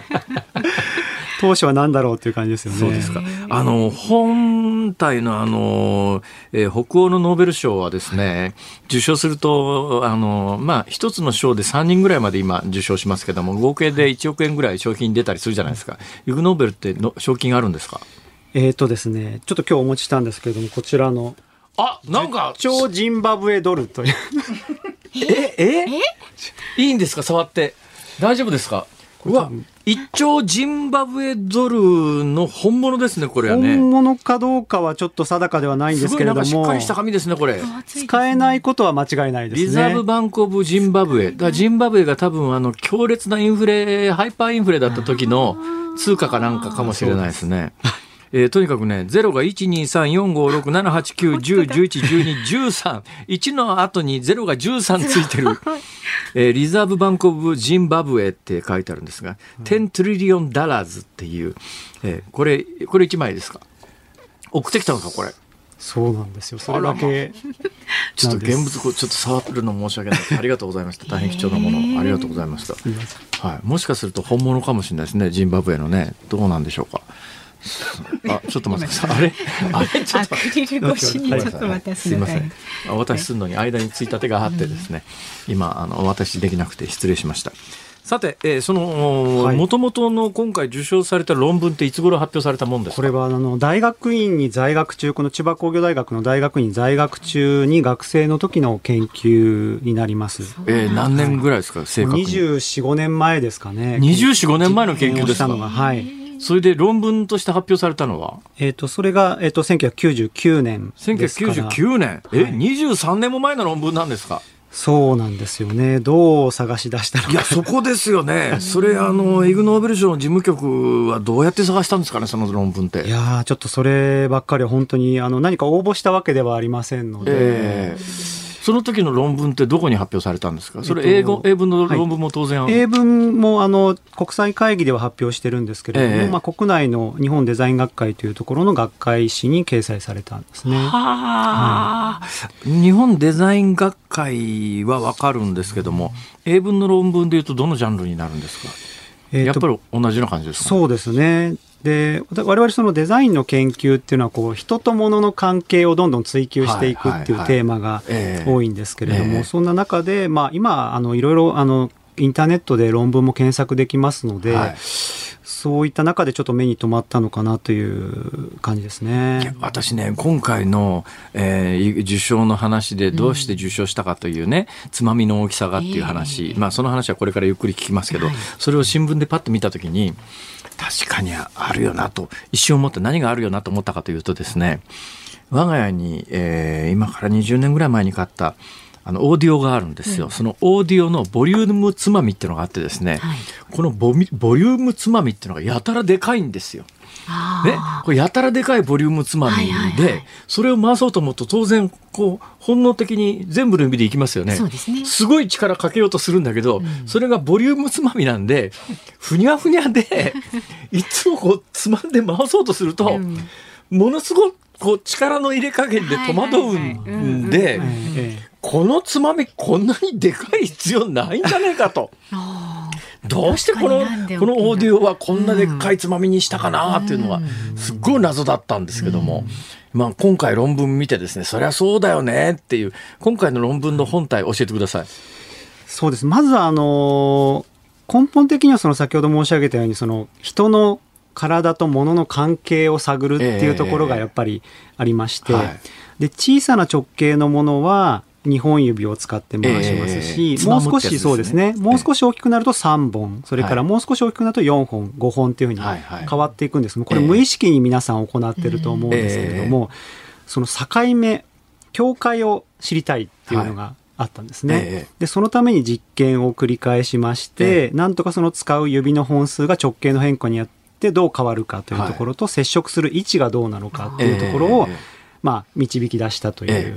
当初は何だろうっていう感じですよね。そうですか。あの、本体のあの、えー、北欧のノーベル賞はですね、受賞すると、あの、まあ、一つの賞で3人ぐらいまで今受賞しますけども、合計で1億円ぐらい賞金出たりするじゃないですか。イグノーベルっての賞金あるんですか？えっ、とですね、ちょっと今日お持ちしたんですけれども、こちらのあ、なんか。超ジンバブエドルというえ、え？いいんですか？触って。大丈夫ですか？うわ、一兆ジンバブエドルの本物ですね、これはね。本物かどうかはちょっと定かではないんですけれども。しっかりした紙ですね、これ。使えないことは間違いないですね。リザーブBank of Zimbabwe。だジンバブエが多分あの強烈なインフレ、ハイパーインフレだった時の通貨かなんかかもしれないですね。えー、とにかくね、0が1、2、3、4、5、6、7、8、9、10、11、12、13。1の後に0が13ついてる。えー、 Reserve Bank of Zimbabwe って書いてあるんですが、うん、10 trillion dollars っていう、えー、これ、これ1枚ですか？送ってきたのか、これ。そうなんですよ。それだけ。ちょっと現物こうちょっと触るの申し訳ない。ありがとうございました。大変貴重なもの、ありがとうございました。はい。もしかすると本物かもしれないですね。ジンバブエのね。どうなんでしょうか。あ、ちょっと待ってください。あれ、あれ、ちょっと。アクリル越しにちょっと渡すすみません。お渡しするのに間についたてがあってですね。今、あの、お渡しできなくて失礼しました。さて、えー、そのもともとの今回受賞された論文っていつ頃発表されたもんですこれはあの大学院に在学中この千葉工業大学の大学院在学中に学生の時の研究になります。えー、何年ぐらいですか、正確に。24、5年前ですかね。24、5年前の研究ですか？はい。それで論文として発表されたのは？えっ、ー、と、それが、えっ、ー、と、1999年1999年え、はい、23年も前の論文なんですか？そうなんですよね。どう探し出したのか。いや、そこですよね。それ、あの、イグ・ノーベル賞の事務局はどうやって探したんですかね、その論文って。いやちょっとそればっかりは本当に、あの、何か応募したわけではありませんので。えーその時の論文ってどこに発表されたんですか？それ英語、英文の論文も当然、はい、英文もあの国際会議では発表してるんですけれども、えー、まあ、国内の日本デザイン学会というところの学会誌に掲載されたんですね。はい、日本デザイン学会は分かるんですけども英文の論文でいうとどのジャンルになるんですか？えー、やっぱり同じような感じですか、ね、そうですね。で我々そのデザインの研究っていうのはこう人と物の関係をどんどん追求していくっていうテーマが多いんですけれども、そんな中で、まあ、今あのいろいろあのインターネットで論文も検索できますので、はい、そういった中でちょっと目に留まったのかなという感じですね。私ね、今回の、えー、受賞の話でどうして受賞したかというね、うん、つまみの大きさがっていう話、えー、まあ、その話はこれからゆっくり聞きますけど、はい、それを新聞でパッと見たときに、確かにあるよなと、一瞬思って何があるよなと思ったかというとですね、我が家に、えー、今から20年ぐらい前に買ったあのオーディオがあるんですよ、うん、そのオーディオのボリュームつまみっていうのがあってですね、はい、このボボリュームつまみっていうのがやたらでかいんですよ。ね、これやたらでかいボリュームつまみで、はいはいはい、それを回そうと思うと当然こう本能的に全部の指でいきますよね。ね。すごい力かけようとするんだけど、うん、それがボリュームつまみなんでふにゃふにゃで いつもこうつまんで回そうとすると、うん、ものすごくこう力の入れ加減で戸惑うんでこのつまみこんなにでかい必要ないんじゃないかと。どうしてこのこのオーディオはこんなでっかいつまみにしたかなっていうのはすっごい謎だったんですけども、まあ、今回論文見てですねそりゃそうだよねっていう今回の論文の本体教えてください。そうです。まずあの根本的にはその先ほど申し上げたようにその人の体と物の関係を探るっていうところがやっぱりありまして、えーはい、で小さな直径のものは2本指を使って回しますし、えー、もう少し、ね、そうですね。もう少し大きくなると3本それからもう少し大きくなると4本5本っていうふうに変わっていくんです。これ無意識に皆さん行ってると思うんですけれども、その境目境界を知りたいっていうのがあったんですね、えでそのために実験を繰り返しまして、えなんとかその使う指の本数が直径の変化によってどう変わるかというところと、接触する位置がどうなのかっていうところを、まあ、導き出したという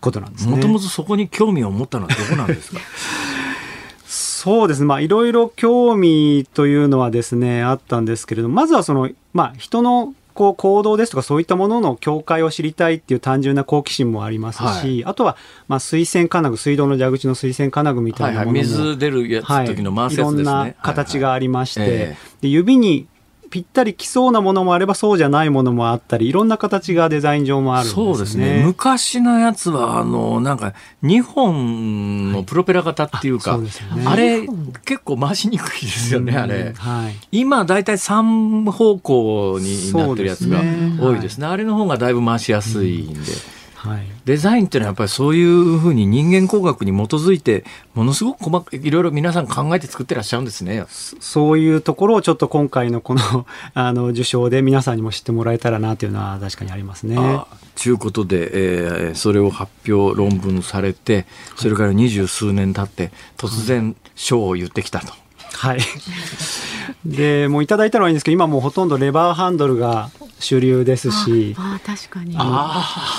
ことなんですね。もともとそこに興味を持ったのはどこなんですか？そうですね。まあ、いろいろ興味というのはですね、あったんですけれども、まずはその、まあ、人のこう行動ですとかそういったものの境界を知りたいっていう単純な好奇心もありますし、はい、あとは、まあ、水栓金具、水道の蛇口の水栓金具みたいなものも、はい。はい、水出るやつ時の回すやつですね。いろんな形がありまして、はいはい。えー、で指にぴったりきそうなものもあればそうじゃないものもあったりいろんな形がデザイン上もあるんですね。そうですね。昔のやつはあのなんか2本のプロペラ型っていうか、はいあね、あれ結構回しにくいですよね、あれ、はい、今だいたい3方向になってるやつが多いですね、はい、あれの方がだいぶ回しやすいんで。はい、デザインっていうのはやっぱりそういうふうに人間工学に基づいてものすごく細かいろいろ皆さん考えて作ってらっしゃるんですねそういうところをちょっと今回のこの あの受賞で皆さんにも知ってもらえたらなというのは確かにありますね。ということで、えー、それを発表論文されてそれから二十数年経って突然賞を言ってきたと。はい。で、もういただいたのはいいんですけど、今もうほとんどレバーハンドルが主流ですし、ああ確かに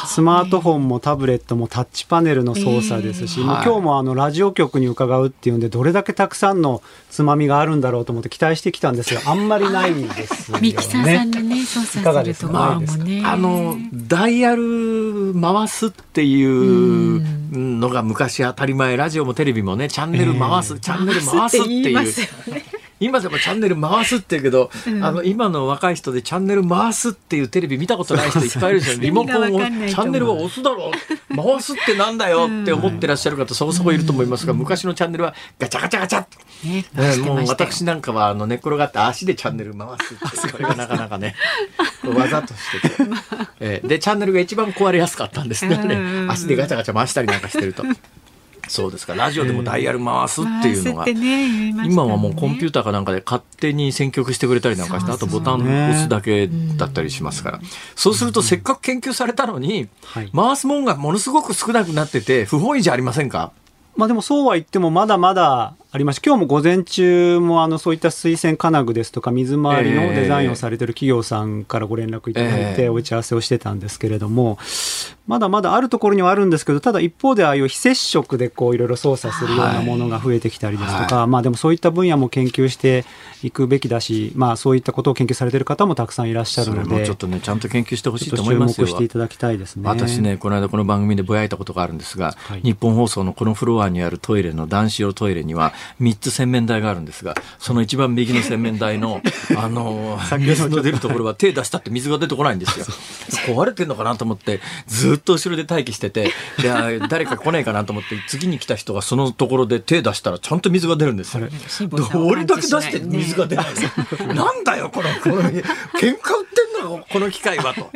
スマートフォンもタブレットもタッチパネルの操作ですし、えー、もう今日もあのラジオ局に伺うっていうんで、どれだけたくさんのつまみがあるんだろうと思って期待してきたんですが、あんまりないんですよね。ミキサーさんのね、操作するところもね。あの、ダイヤル回すっていうのが昔当たり前、ラジオもテレビもね、チャンネル回す、えー、チャンネル回すっていう。今でもチャンネル回すって言うけど、うん、あの今の若い人でチャンネル回すっていうテレビ見たことない人いっぱいいるでしょ。リモコンをチャンネルは押すだろう回すってなんだよって思ってらっしゃる方そこそこいると思いますが、昔のチャンネルはガチャガチャガチャねえー、もう私なんかはあの寝転がって足でチャンネル回すってこれがなかなかね 技として。て、え。ー、でチャンネルが一番壊れやすかったんですね。足でガチャガチャ回したりなんかしてると。そうですか。ラジオでもダイヤル回すっていうのが、ねね、今はもうコンピューターかなんかで勝手に選曲してくれたりなんかして、あとボタン押すだけだったりしますから、そうするとせっかく研究されたのに、回すもんがものすごく少なくなってて不本意じゃありませんか？まあでもそうは言ってもまだまだありました今日も午前中もあのそういった水栓金具ですとか水回りのデザインをされてる企業さんからご連絡いただいてお打ち合わせをしてたんですけれども、まだまだあるところにはあるんですけどただ一方でああいう非接触でこういろいろ操作するようなものが増えてきたりですとか、はい、まあでもそういった分野も研究していくべきだし、まあそういったことを研究されてる方もたくさんいらっしゃるのでちょっとねちゃんと研究してほしいと思いますよ。注目していただきたいですね。私ねこの間この番組でぼやいたことがあるんですが、はい、日本放送のこのフロアにあるトイレの男子用トイレには3つ洗面面台があるんですが、その一番右の洗面台の、あの、水の出るところは手出したって水が出てこないんですよ。壊れてんのかなと思って、ずっと後ろで待機してて、で、誰か来ねえかなと思って、次に来た人がそのところで手出したらちゃんと水が出るんですよ。どれだけ出して水が出ないの、なんだよ、この、この、喧嘩売ってんのこの機械はと。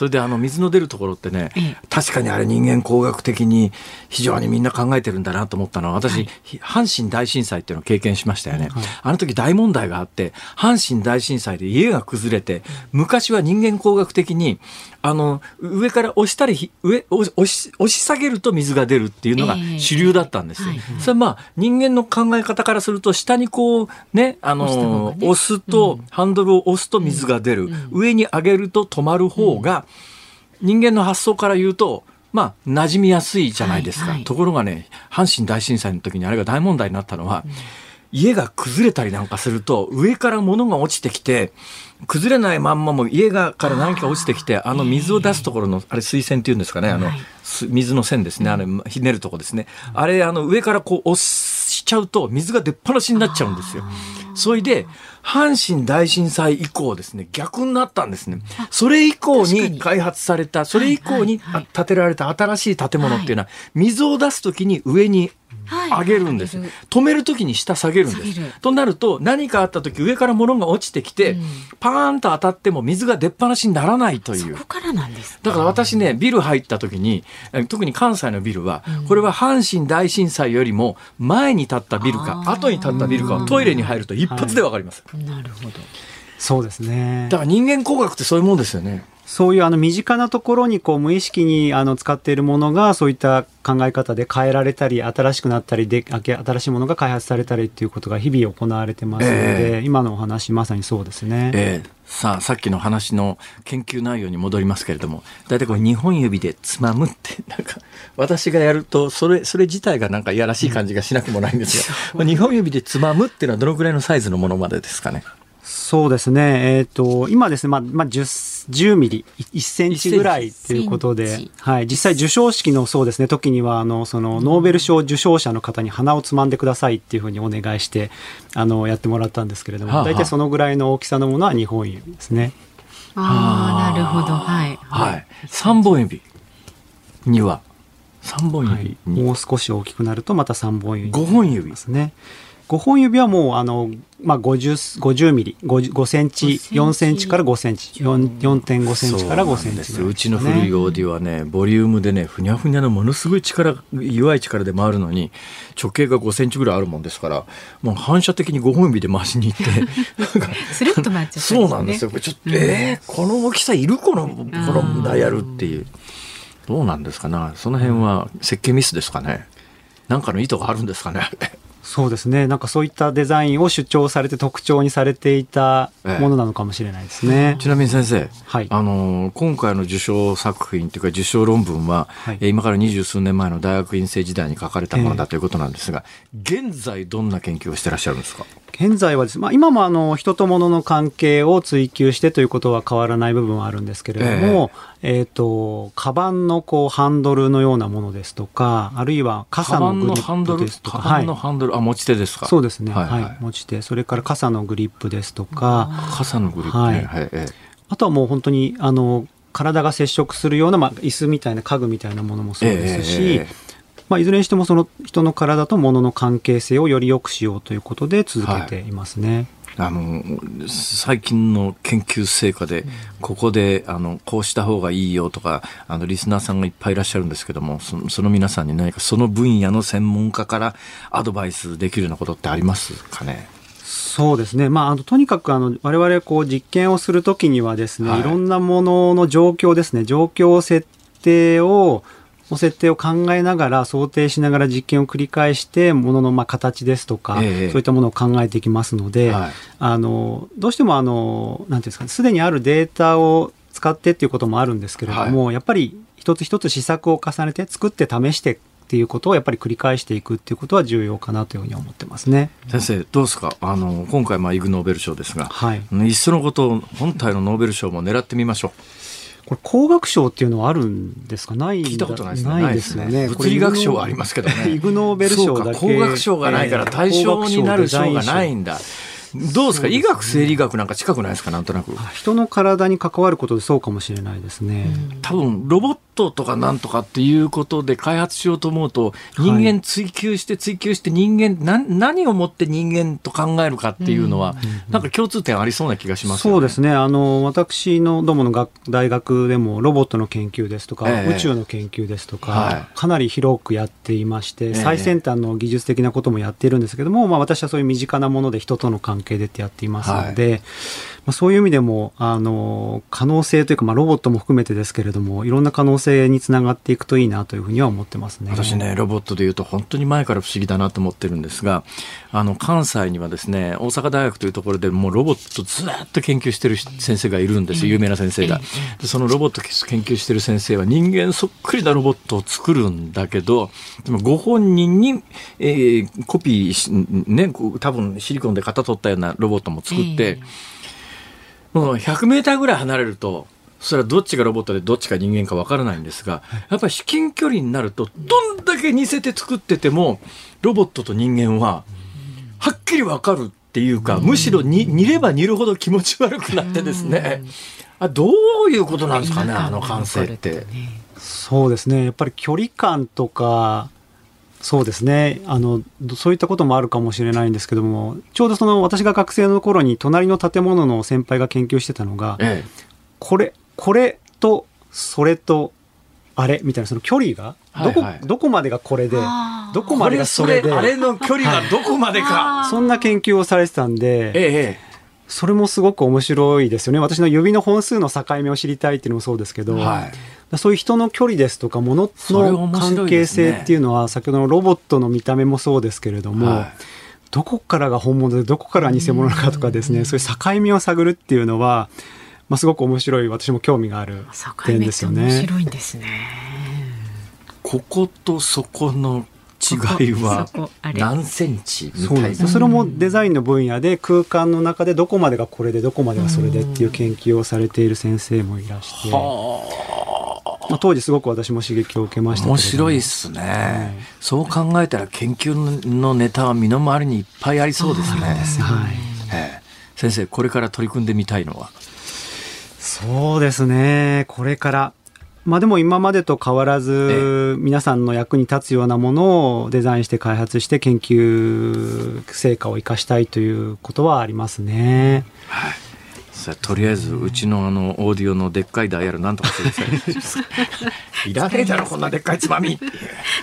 それであの水の出るところってね、確かにあれ人間工学的に非常にみんな考えてるんだなと思ったのは、私、阪神大震災っていうのを経験しましたよね。あの時大問題があって、阪神大震災で家が崩れて、昔は人間工学的に、あの、上から押したり、上、押し、押し下げると水が出るっていうのが主流だったんですよ。それはまあ、人間の考え方からすると、下にこう、ね、あの、押すと、ハンドルを押すと水が出る。上に上げると止まる方が、人間の発想から言うと、まあ、馴染みやすいじゃないですか。はいはい、ところがね、阪神大震災の時にあれが大問題になったのは、うん、家が崩れたりなんかすると、上から物が落ちてきて、崩れないまんまも家がから何か落ちてきて、あの水を出すところの、あれ水栓っていうんですかね、あの、水の線ですね、あれ、ひねるとこですね。あれ、あの、上からこう押しちゃうと、水が出っ放しになっちゃうんですよ。それで、阪神大震災以降ですね、逆になったんですね。それ以降に開発された、それ以降に建てられた新しい建物っていうのは、水を出すときに上に上げるんです、はい、止める時に下下げるんです。となると何かあった時上から物が落ちてきて、うん、パーンと当たっても水が出っ放しにならないという。そこからなんです。だから私ねビル入った時に特に関西のビルは、うん、これは阪神大震災よりも前に建ったビルか後に建ったビルかはトイレに入ると一発でわかります、はい、なるほど。そうですね。だから人間工学ってそういうもんですよねそういうあの身近なところにこう無意識にあの使っているものがそういった考え方で変えられたり新しくなったりで新しいものが開発されたりっていうことが日々行われてますので、えー、今のお話まさにそうですね。えー、さあさっきの話の研究内容に戻りますけれども大体これ2本指でつまむって なんか私がやるとそれそれ自体がなんかいやらしい感じがしなくもないんですが、うん、2本指でつまむっていうのはどのぐらいのサイズのものまでですかね？そうですね。えっ、ー、と、今ですね、まあ、まあ、10、10ミリ、1センチぐらいということで、はい。実際授賞式のそうですね、時には、あの、その、ノーベル賞受賞者の方に鼻をつまんでくださいっていうふうにお願いして、あの、やってもらったんですけれども、はあはあ、大体そのぐらいの大きさのものは2本指ですね。ああ、なるほど。はい。はい。3本指には、3本指、はい、もう少し大きくなるとまた3本指。5本指ですね。5本指はもうあの、まあ50、50ミリ5、5センチ、4センチから5センチ、4.5センチから5センチ、ね、うちの古いオーディはね、ボリュームでね、ふにゃふにゃのものすごい力、弱い力で回るのに、直径が5センチぐらいあるもんですから、もう反射的に5本指で回しに行って、スルッと回っちゃう、そうなんですよ。ちょっと、えー、この大きさいるこの、このダイヤルっていう。どうなんですかね。その辺は設計ミスですかね。なんかの意図があるんですかね。そうですね。なんかそういったデザインを主張されて特徴にされていたものなのかもしれないですね、ええ、ちなみに先生、はい、あの今回の受賞作品というか受賞論文は、はい、今から二十数年前の大学院生時代に書かれたものだということなんですが、え、現在どんな研究をしてらっしゃるんですか？現在はですね、まあ、今もあの人と物の関係を追求してということは変わらない部分はあるんですけれども、えー、えーとカバンのこうハンドルのようなものですとかあるいは傘のグリップですとかカバンのハンドル、はい、あ持ち手ですか？そうですね、はい、はい。はい、持ち手。それから傘のグリップですとか傘のグリップ、ね、はい、はい、あとはもう本当にあの体が接触するような、まあ、椅子みたいな家具みたいなものもそうですし、えーまあ、いずれにしてもその人の体と物の関係性をより良くしようということで続けていますね。はい、あの最近の研究成果で、ここであのこうした方がいいよとかあのリスナーさんがいっぱいいらっしゃるんですけどもそその皆さんに何かその分野の専門家からアドバイスできるようなことってありますかね？そうですね、まあ、あのとにかくあの我々こう実験をするときにはですね、はい、いろんなものの状況ですね。状況設定をの設定を考えながら想定しながら実験を繰り返してもののまあ形ですとか、えそういったものを考えていきますので、はい、あのどうしてもあのなんていうんですかすでにあるデータを使ってっていうこともあるんですけれども、はい、やっぱり一つ一つ試作を重ねて作って試してっていうことをやっぱり繰り返していくっていうことは重要かなというふうに思ってますね。先生どうですか？あの今回まあイグノーベル賞ですが、はい、いっそのこと本体のノーベル賞も狙ってみましょう。これ工学賞っていうのはあるんですか？ない聞いたことないですね。ないですよね。物理学賞はありますけどね。イグノーベル賞だけ。工学賞がないから対象になる賞がないんだ。どうですか、医学生理学なんか近くないですか？なんとなく。人の体に関わることでそうかもしれないですね。多分ロボットとかなんとかっていうことで開発しようと思うと人間追求して追求して人間、はい、何をもって人間と考えるかっていうのは、うん、なんか共通点ありそうな気がします、ね、そうですね。あの私のどもの学大学でもロボットの研究ですとか、えー、宇宙の研究ですとか、はい、かなり広くやっていまして、最先端の技術的なこともやっているんですけども、まあ、私はそういう身近なもので人との関係でってやっていますので、はい、まあ、そういう意味でもあの可能性というか、まあ、ロボットも含めてですけれどもいろんな可能性につながっていくといいなというふうには思ってますね。私ねロボットでいうと本当に前から不思議だなと思ってるんですがあの関西にはですね大阪大学というところでもうロボットずっと研究してる先生がいるんです有名な先生が。でそのロボット研究してる先生は人間そっくりなロボットを作るんだけどでもご本人に、えー、コピーね多分シリコンで型取ったようなロボットも作って、もう100メーターぐらい離れるとそれはどっちがロボットでどっちが人間かわからないんですが、やっぱり至近距離になると、どんだけ似せて作ってても、ロボットと人間は、はっきりわかるっていうか、むしろに煮れば煮るほど気持ち悪くなってですね、あどういうことなんですかねあの感性って。そうですね。やっぱり距離感とかそうですね。あのそういったこともあるかもしれないんですけどもちょうどその私が学生の頃に隣の建物の先輩が研究してたのが、ええ、これこれとそれとあれ？みたいなその距離が？どこはいはい、どこまでがこれで？どこまでがそれで？あれの距離がどこまでか、そんな研究をされてたんで、ええ、それもすごく面白いですよね。私の指の本数の境目を知りたいっていうのもそうですけど、はい、そういう人の距離ですとかものの関係性っていうのは、先ほどのロボットの見た目もそうですけれども、はい、どこからが本物でどこから偽物かとかですねそういう境目を探るっていうのは、まあ、すごく面白い私も興味がある点ですよね。面白いんですね。こことそこの違いは何センチみたいな。それもデザインの分野で空間の中でどこまでがこれでどこまでがそれでっていう研究をされている先生もいらして。まあ、当時すごく私も刺激を受けました面白いっすね、はい、そう考えたら研究のネタは身の回りにいっぱいありそうですね。すはい、えー、先生これから取り組んでみたいのは？そうですね。これからまあでも今までと変わらず皆さんの役に立つようなものをデザインして開発して研究成果を生かしたいということはありますね。はい。とりあえずうちのあのオーディオのでっかいダイヤルなんとかするい。らねえだろこんなでっかいつまみ。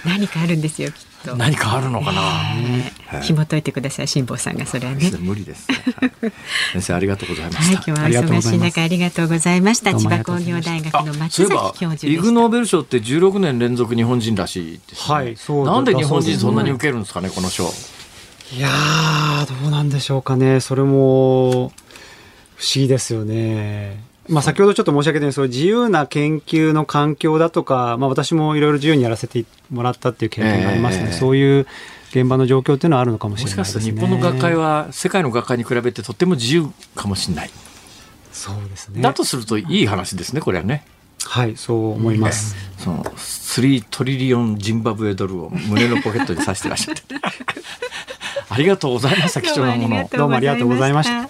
何かあるんですよと何かあるのかな、えー、紐解いてください辛坊さんがそれはね。無理です、ねはい、先生ありがとうございました、はい、今日はお忙しい中ありがとうございました。千葉工業大学の松崎教授イグ・ノーベル賞って16年連続日本人らしいです、ね、はいそうなんで日本人そんなに受けるんですかねこの賞。いやどうなんでしょうかね。それも不思議ですよねまあ、先ほどちょっと申し上げたようにそう自由な研究の環境だとか、まあ、私もいろいろ自由にやらせてもらったっていう経験がありますので、えー、そういう現場の状況っていうのはあるのかもしれないですね。日本の学会は世界の学会に比べてとっても自由かもしれない。そうですね。だとするといい話ですね、これはね。はい、そう思います。その3トリリオンジンバブエドルを胸のポケットにさしてらっしゃって。ありがとうございました、貴重なもの。どうもありがとうございました。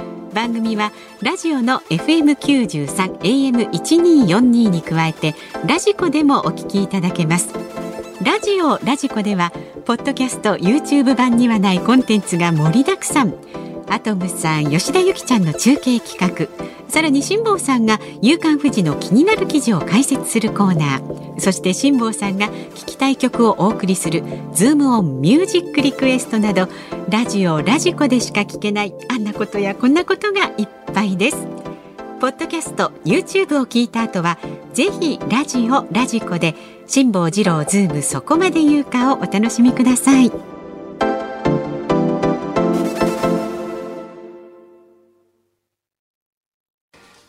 番組はラジオの FM93 AM1242 に加えてラジコでもお聞きいただけます。ラジオラジコではポッドキャスト YouTube 版にはないコンテンツが盛りだくさん。アトムさん吉田由紀ちゃんの中継企画。さらに辛坊さんが「夕刊富士」の気になる記事を解説するコーナーそして辛坊さんが聞きたい曲をお送りする「ズームオンミュージックリクエスト」などラジオラジコでしか聞けないあんなことやこんなことがいっぱいです。ポッドキャスト YouTube を聞いた後はぜひラジオラジコで辛坊治郎ズームそこまで言うかをお楽しみください。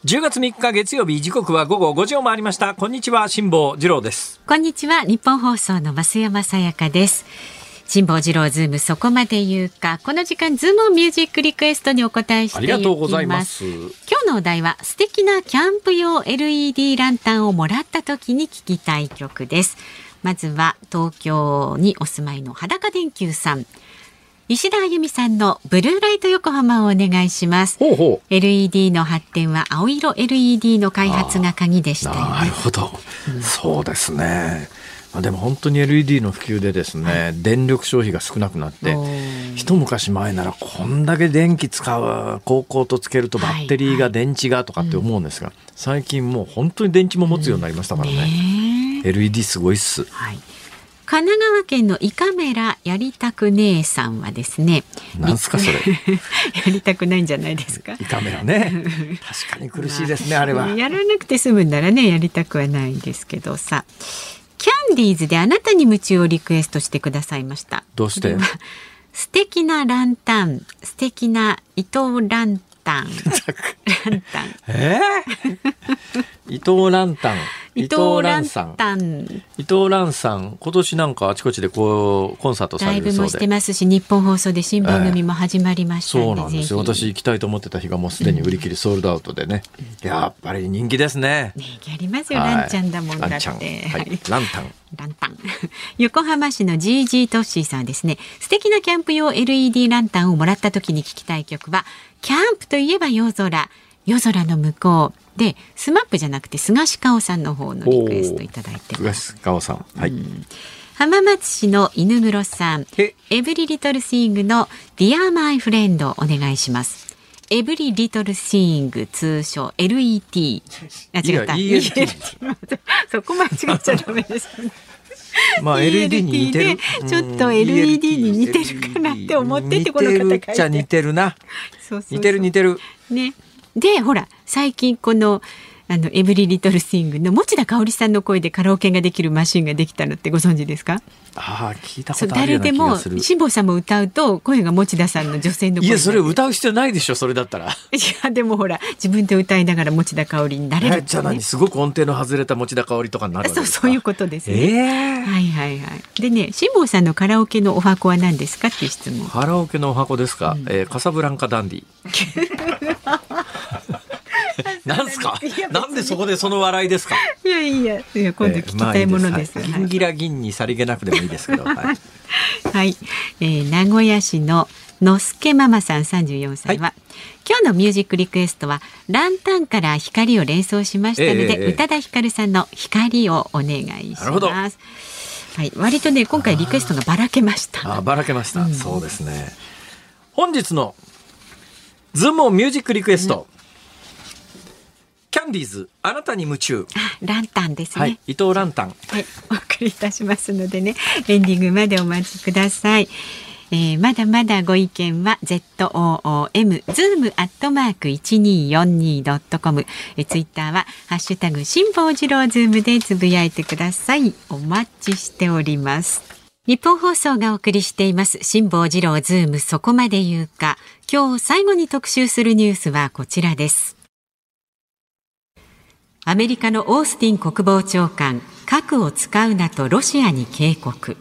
10月3日月曜日時刻は午後5時を回りました。こんにちは辛坊治郎です。こんにちは日本放送の増山さやかです。辛坊治郎ズームそこまで言うか。この時間ズームミュージックリクエストにお答えしてありがとうございます。今日のお題は素敵なキャンプ用 LED ランタンをもらった時に聞きたい曲です。まずは東京にお住まいの裸電球さんいしだあゆみさんのブルーライト横浜をお願いします。ほうほう。LED の発展は青色 LED の開発が鍵でした、なるほど、うん、そうですね。でも本当に LED の普及でですね、はい、電力消費が少なくなって一昔前ならこんだけ電気使う高校とつけるとバッテリーが電池がとかって思うんですが、はいはい、最近もう本当に電池も持つようになりましたからね。うんね、LED すごいっす、はい神奈川県の胃カメラやりたく姉さんはですね。なんすかそれ。やりたくないんじゃないですか？胃カメラね。確かに苦しいですね、あれは。やらなくて済むんならね、やりたくはないんですけどさ。キャンディーズであなたに夢中をリクエストしてくださいました。どうして？素敵なランタン、素敵な糸ランタン。ランタン。えー、伊藤ランタン。伊藤ランさん。伊藤蘭さん、今年なんかあちこちでこうコンサートされるそうで。ライブもしてますし、日本放送で新番組も始まりました、えー、そうなんですよ。私行きたいと思ってた日がもうすでに売り切りソールドアウトでね。うん、やっぱり人気ですね。人気ありますよ、はい、ランちゃんだもんだって。はい、ランタン。ランタン。横浜市の GG トッシーさんですね。素敵なキャンプ用 LED ランタンをもらった時に聞きたい曲は、キャンプといえば夜空。夜空の向こう。でスマップじゃなくてスガシカオさんの方のリクエストいただいてます。スガシカオさん。はい、うん、浜松市の犬室さん。エブリリトルシングのディアマイフレンドお願いします。エブリリトルシング通称 LET あ違った。そこ間違っちゃダメですまあ LED に似てる。ちょっと LED に似てるかなって思ってってこの方書いて。似てる。似てる。な。似てる。似てる。ね。でほら最近このあのエブリリトルシングの持田香織さんの声でカラオケができる。マシンができたのってご存知ですかああ聞いたことあるような気がする。辛坊さんも歌うと声が持田さんの女性の声いやそれ歌う必要ないでしょそれだったら。いやでもほら自分で歌いながら持田香織になれる、ね、じゃあ何すごく音程の外れた持田香織とかになるそうそういうことですね、えー、はいはいはい。でね辛坊さんのカラオケのお箱は何ですかっていう質問。カラオケのお箱ですか、うん、えー、カサブランカダンディ なんすか？なんでそこでその笑いですか？いやいや、いや今度聞きたいものです。銀ギラ銀にさりげなくでもいいですけど。はい。はい、えー、名古屋市ののすけママさん三十四歳は、はい、今日のミュージックリクエストはランタンから光を連想しましたので、えー、宇多田ヒカルさんの光をお願いします。はい、割とね今回リクエストがばらけました。あばらけました、うん、そうですね。本日のズームミュージックリクエスト、キャンディーズあなたに夢中。ランタンですね、はい、伊藤ランタンはいお送りいたしますのでねエンディングまでお待ちください。えー、まだまだご意見は ZOOM ズームアットマーク 1242.com えツイッターはハッシュタグ辛坊治郎ズームでつぶやいてください。お待ちしております。ニッポン放送がお送りしています辛坊治郎ズームそこまで言うか。今日最後に特集するニュースはこちらですアメリカのオースティン国防長官核を使うなとロシアに警告。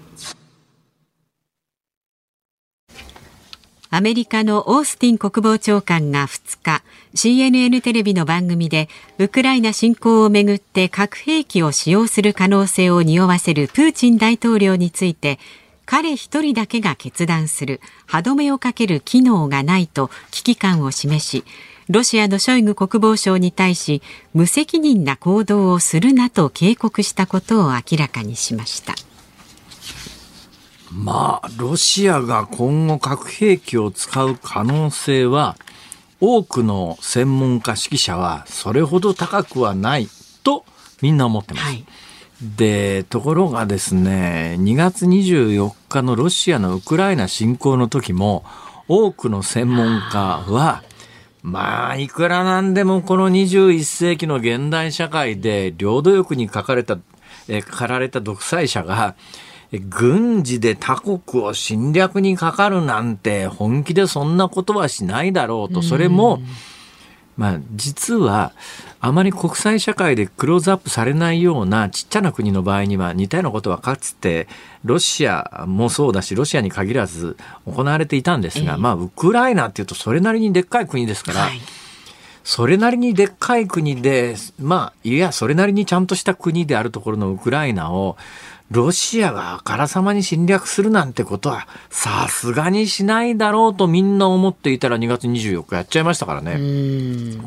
アメリカのオースティン国防長官が2日 CNN テレビの番組でウクライナ侵攻をめぐって核兵器を使用する可能性を匂わせるプーチン大統領について彼一人だけが決断する歯止めをかける機能がないと危機感を示しロシアのショイグ国防相に対し無責任な行動をするなと警告したことを明らかにしましたまあロシアが今後核兵器を使う可能性は多くの専門家指揮者はそれほど高くはないとみんな思ってます。はいで、ところがですね、2月24日のロシアのウクライナ侵攻の時も、多くの専門家は、まあ、いくらなんでもこの21世紀の現代社会で領土欲に書かれた、え、駆られた独裁者が、軍事で他国を侵略にかかるなんて本気でそんなことはしないだろうと、それも、まあ、実は、あまり国際社会でクローズアップされないようなちっちゃな国の場合には似たようなことはかつてロシアもそうだしロシアに限らず行われていたんですが、まあウクライナっていうとそれなりにでっかい国ですから、はい、それなりにでっかい国でまあいやそれなりにちゃんとした国であるところのウクライナをロシアがあからさまに侵略するなんてことはさすがにしないだろうとみんな思っていたら2月24日やっちゃいましたからね。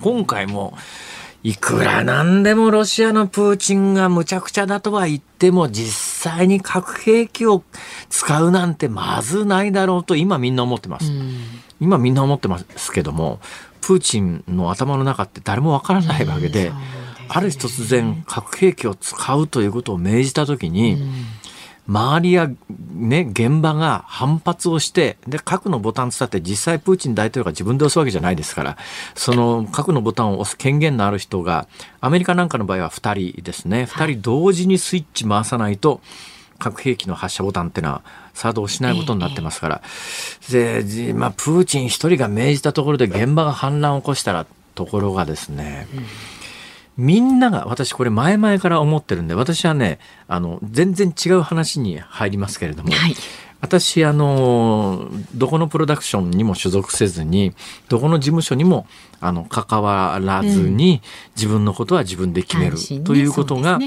今回もいくらなんでもロシアのプーチンがむちゃくちゃだとは言っても実際に核兵器を使うなんてまずないだろうと今みんな思ってます。今みんな思ってますけどもプーチンの頭の中って誰もわからないわけで、ある日突然核兵器を使うということを命じた時に、周りや、ね、現場が反発をして、で、核のボタンつって実際プーチン大統領が自分で押すわけじゃないですから、その核のボタンを押す権限のある人が、アメリカなんかの場合は2人ですね。2人同時にスイッチ回さないと、核兵器の発射ボタンっていうのは作動しないことになってますから、でまあ、プーチン一人が命じたところで現場が反乱を起こしたらところがですね、みんなが、私これ前々から思ってるんで、私はね、あの、全然違う話に入りますけれども、はい、私、あの、どこのプロダクションにも所属せずに、どこの事務所にも、あの、関わらずに、自分のことは自分で決める、ということが、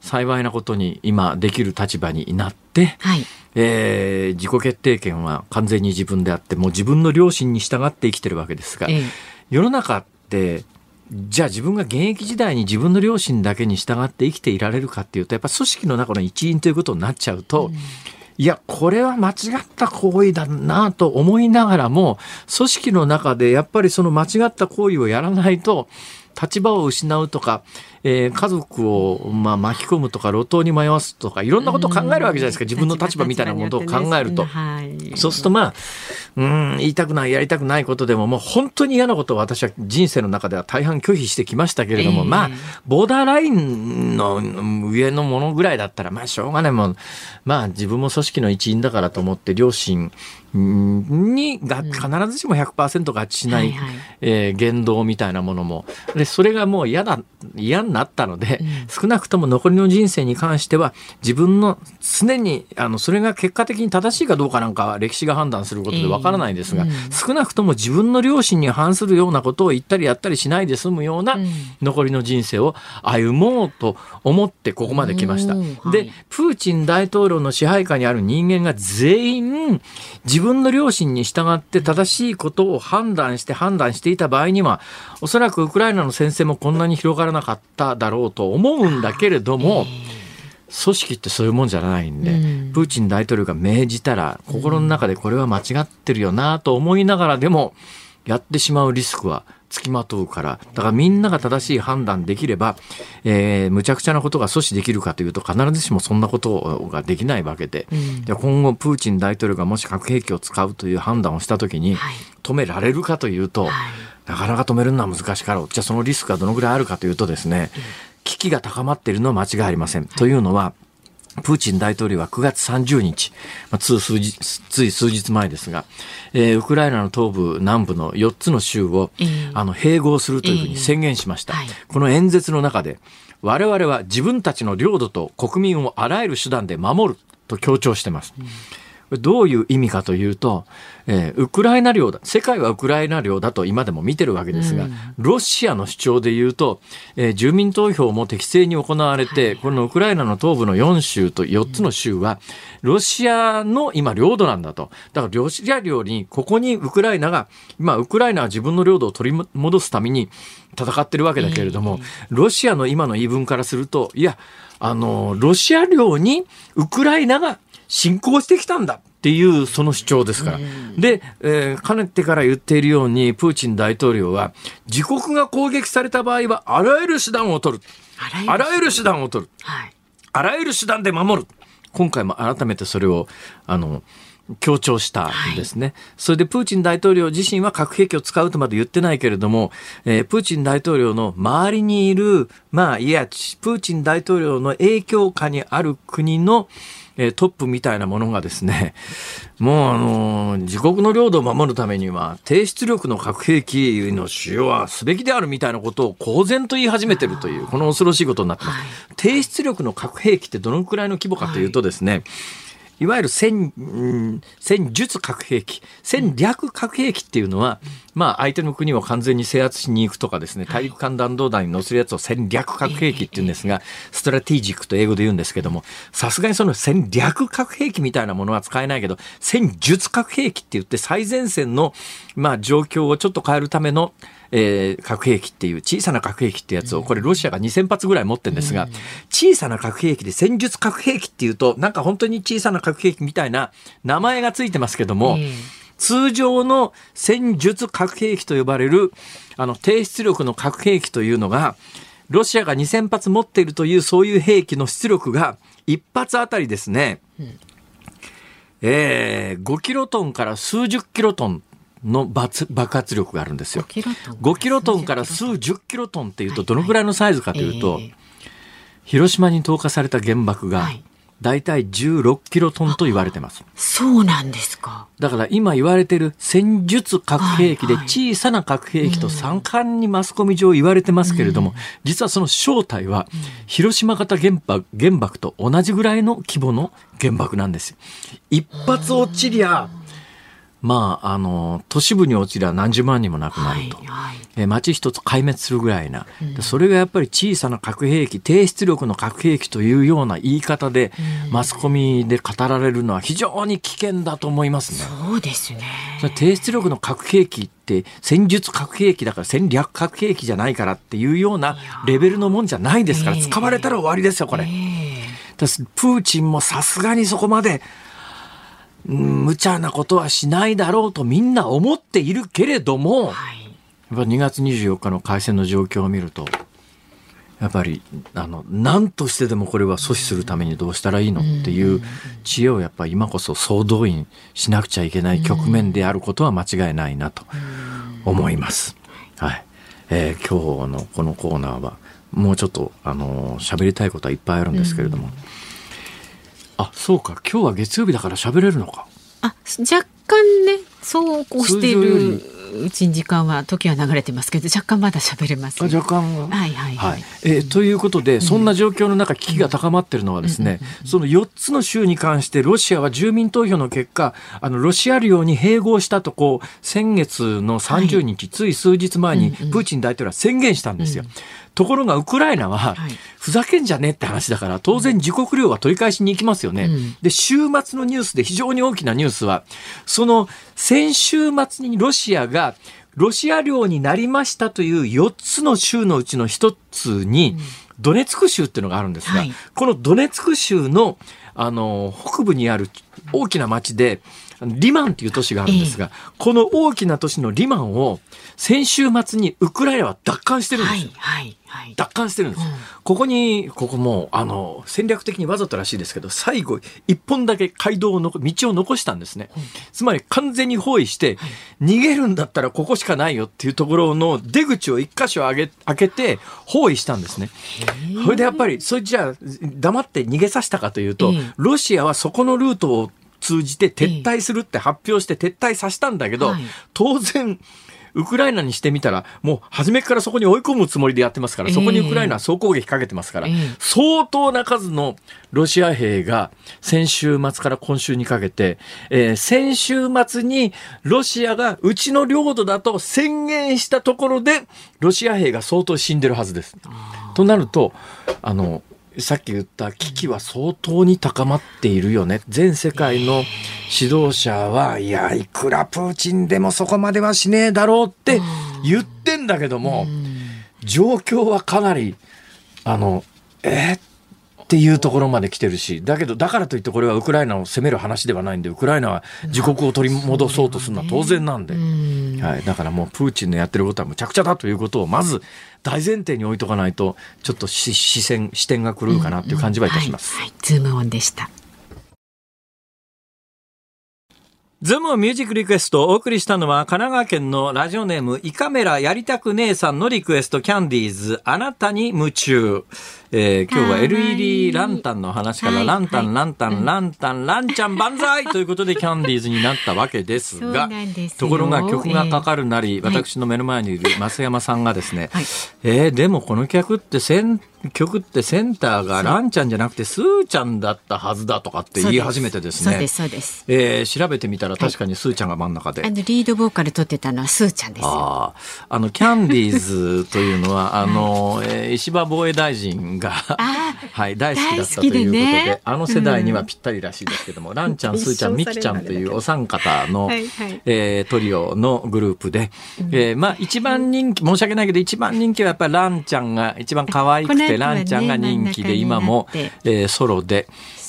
幸いなことに今できる立場になって、はい、えー、自己決定権は完全に自分であって、もう自分の良心に従って生きてるわけですが、ええ、世の中ってじゃあ自分が現役時代に自分の両親だけに従って生きていられるかっていうとやっぱ組織の中の一員ということになっちゃうと、うん、いやこれは間違った行為だなと思いながらも組織の中でやっぱりその間違った行為をやらないと立場を失うとかえー、家族を、まあ、巻き込むとか路頭に迷わすとかいろんなことを考えるわけじゃないですか。自分の立場みたいなものを考えると、はい、そうするとまあうん言いたくないやりたくないことでももう本当に嫌なことを私は人生の中では大半拒否してきましたけれども、えー、まあボーダーラインの上のものぐらいだったらまあしょうがないもん。まあ自分も組織の一員だからと思って両親にが必ずしも100%合致しない、えー、言動みたいなものも。でそれがもう嫌だ嫌になったので、うん、少なくとも残りの人生に関しては自分の常にあのそれが結果的に正しいかどうかなんかは歴史が判断することでわからないですが、えーうん、少なくとも自分の両親に反するようなことを言ったりやったりしないで済むような残りの人生を歩もうと思ってここまで来ました。でプーチン大統領の支配下にある人間が全員自分の両親に従って正しいことを判断して判断していた場合には、おそらくウクライナの戦線もこんなに広がらなかっただろうと思うんだけれども、組織ってそういうもんじゃないんで、プーチン大統領が命じたら、心の中でこれは間違ってるよなと思いながらでも、やってしまうリスクは付きまとうから、だからみんなが正しい判断できれば、えー、むちゃくちゃなことが阻止できるかというと、必ずしもそんなことができないわけで、うん、今後、プーチン大統領がもし核兵器を使うという判断をしたときに、止められるかというと、はい、なかなか止めるのは難しかろう。じゃあそのリスクがどのぐらいあるかというとですね、危機が高まっているのは間違いありません。というのは、プーチン大統領は9月30日、まあ、つ数日つい数日前ですが、えー、ウクライナの東部、南部の4つの州を、えー、あの併合するというふうに宣言しました。えーはい、この演説の中で、我々は自分たちの領土と国民をあらゆる手段で守ると強調しています。うんどういう意味かというと、えー、ウクライナ領だ、世界はウクライナ領だと今でも見てるわけですが、うん、ロシアの主張で言うと、えー、住民投票も適正に行われて、はい、このウクライナの東部の4州と4つの州は、ロシアの今領土なんだと。だからロシア領に、ここにウクライナが、今ウクライナは自分の領土を取り戻すために戦ってるわけだけれども、ロシアの今の言い分からすると、いや、あの、ロシア領にウクライナが侵攻してきたんだっていうその主張ですから。で、えー、かねてから言っているように、プーチン大統領は、自国が攻撃された場合は、あらゆる手段を取る。あらゆる手段を取る。はい、あらゆる手段で守る。今回も改めてそれを、あの、強調したんですね、はい、それでプーチン大統領自身は核兵器を使うとまで言ってないけれども、えー、プーチン大統領の周りにいる、まあ、いや、プーチン大統領の影響下にある国の、えー、トップみたいなものがですね、もうあのー、自国の領土を守るためには、低出力の核兵器の使用はすべきであるみたいなことを公然と言い始めてるという、この恐ろしいことになってます。低出力の核兵器ってどのくらいの規模かというとですね、はいいわゆる戦、戦術核兵器、戦略核兵器っていうのは、まあ相手の国を完全に制圧しに行くとかですね、大陸間弾道弾に乗せるやつを戦略核兵器って言うんですが、ストラテジックと英語で言うんですけども、さすがにその戦略核兵器みたいなものは使えないけど、戦術核兵器って言って最前線の、まあ状況をちょっと変えるための、えー、核兵器っていう小さな核兵器ってやつを、これロシアが2000発ぐらい持ってるんですが、小さな核兵器で戦術核兵器っていうと、なんか本当に小さな核兵器みたいな名前がついてますけども、通常の戦術核兵器と呼ばれる、あの、低出力の核兵器というのが、ロシアが2000発持っているというそういう兵器の出力が、1発あたりですね、うん、えー、5キロトンから数十キロトンの爆発力があるんですよ。5キロトンから数十キロトンっていうとどのぐらいのサイズかというと、広島に投下された原爆が大体16キロトンと言われてます。そうなんですか。だから今言われてる戦術核兵器で小さな核兵器と三冠にマスコミ上言われてますけれども、実はその正体は広島型原爆原爆と同じぐらいの規模の原爆なんですよ。一発落ちりゃ、まあ、あの、都市部に落ちりゃ何十万人も亡くなると。はいはい、え町一つ壊滅するぐらいな、うん、それがやっぱり小さな核兵器、低出力の核兵器というような言い方で、うん、マスコミで語られるのは非常に危険だと思いますね。そうですね。低出力の核兵器って戦術核兵器だから戦略核兵器じゃないからっていうようなレベルのもんじゃないですから、使われたら終わりですよ、これ。えー、プーチンもさすがにそこまで無茶なことはしないだろうとみんな思っているけれども、はい、やっぱ2月24日の開戦の状況を見るとやっぱりあの何としてでもこれは阻止するためにどうしたらいいのっていう知恵をやっぱり今こそ総動員しなくちゃいけない局面であることは間違いないなと思います。はいえー、今日のこのコーナーはもうちょっとあの喋りたいことはいっぱいあるんですけれども。あそうか。今日は月曜日だから喋れるのか。あ若干ねそうこうしているうちに時間は時は流れてますけど若干まだ喋れます、ね、若干は？いはいはい、はい、えー、ということで、そんな状況の中危機が高まっているのはですね、その4つの州に関してロシアは住民投票の結果あのロシア領に併合したとこう先月の30日、はい、つい数日前にプーチン大統領は宣言したんですよ。うんうんところがウクライナは、ふざけんじゃねって話だから、当然自国領は取り返しに行きますよね。うん、で、週末のニュースで非常に大きなニュースは、その先週末にロシアがロシア領になりましたという4つの州のうちの1つに、ドネツク州っていうのがあるんですが、はい、このドネツク州のあの北部にある大きな町でリマンという都市があるんですが、えー、この大きな都市のリマンを先週末にウクライナは奪還してるんですよ。はいはいはい、奪還してるんです、うん、ここに、ここもあの戦略的にわざとらしいですけど、最後一本だけ街道をの道を残したんですね。うん、つまり完全に包囲して、逃げるんだったらここしかないよっていうところの出口を一箇所開け開けて包囲したんですね。それでやっぱり、それじゃあ黙って逃げさせたかというと、ロシアはそこのルートを通じて撤退するって発表して撤退させたんだけど、当然、ウクライナにしてみたら、もう初めからそこに追い込むつもりでやってますから、そこにウクライナは総攻撃かけてますから、相当な数のロシア兵が先週末から今週にかけて、えー、先週末にロシアがうちの領土だと宣言したところで、ロシア兵が相当死んでるはずです。となると、あの、さっき言った危機は相当に高まっているよね。全世界の指導者は、いや、いくらプーチンでもそこまではしねえだろうって言ってんだけども、状況はかなり、あの、えー、っていうところまで来てるし、だけど、だからといってこれはウクライナを攻める話ではないんで、ウクライナは自国を取り戻そうとするのは当然なんで、はい、だからもうプーチンのやってることはむちゃくちゃだということをまず大前提に置いとかないと、ちょっと視線、視点が狂うかなっていう感じはいたします。はい、ズームオンでした。ズームミュージックリクエストをお送りしたのは神奈川県のラジオネームイカメラやりたく姉さんのリクエストキャンディーズあなたに夢中。えー、今日は LED ランタンの話から、ランタン、ランタン、ランタン、ランちゃん万歳！ということでキャンディーズになったわけですが、ところが曲がかかるなり、私の目の前にいる増山さんがですね、えー、でもこの曲って選曲ってセンターがランちゃんじゃなくてスーちゃんだったはずだとかって言い始めてですね。そうです、そうです。えー、調べてみたら確かにスーちゃんが真ん中で。あの、リードボーカル撮ってたのはスーちゃんですああの、キャンディーズというのは、あの、えー、石破防衛大臣が、はい、大好きだったということで、ね、あの世代にはぴったりらしいですけども、うん、ランちゃん、スーちゃん、ミキちゃんというお三方の、はいはい、えー、トリオのグループで、うん、えー、まあ一番人気、申し訳ないけど一番人気はやっぱりランちゃんが一番可愛くて、ランちゃんが人気で、今も、えー、ソロで、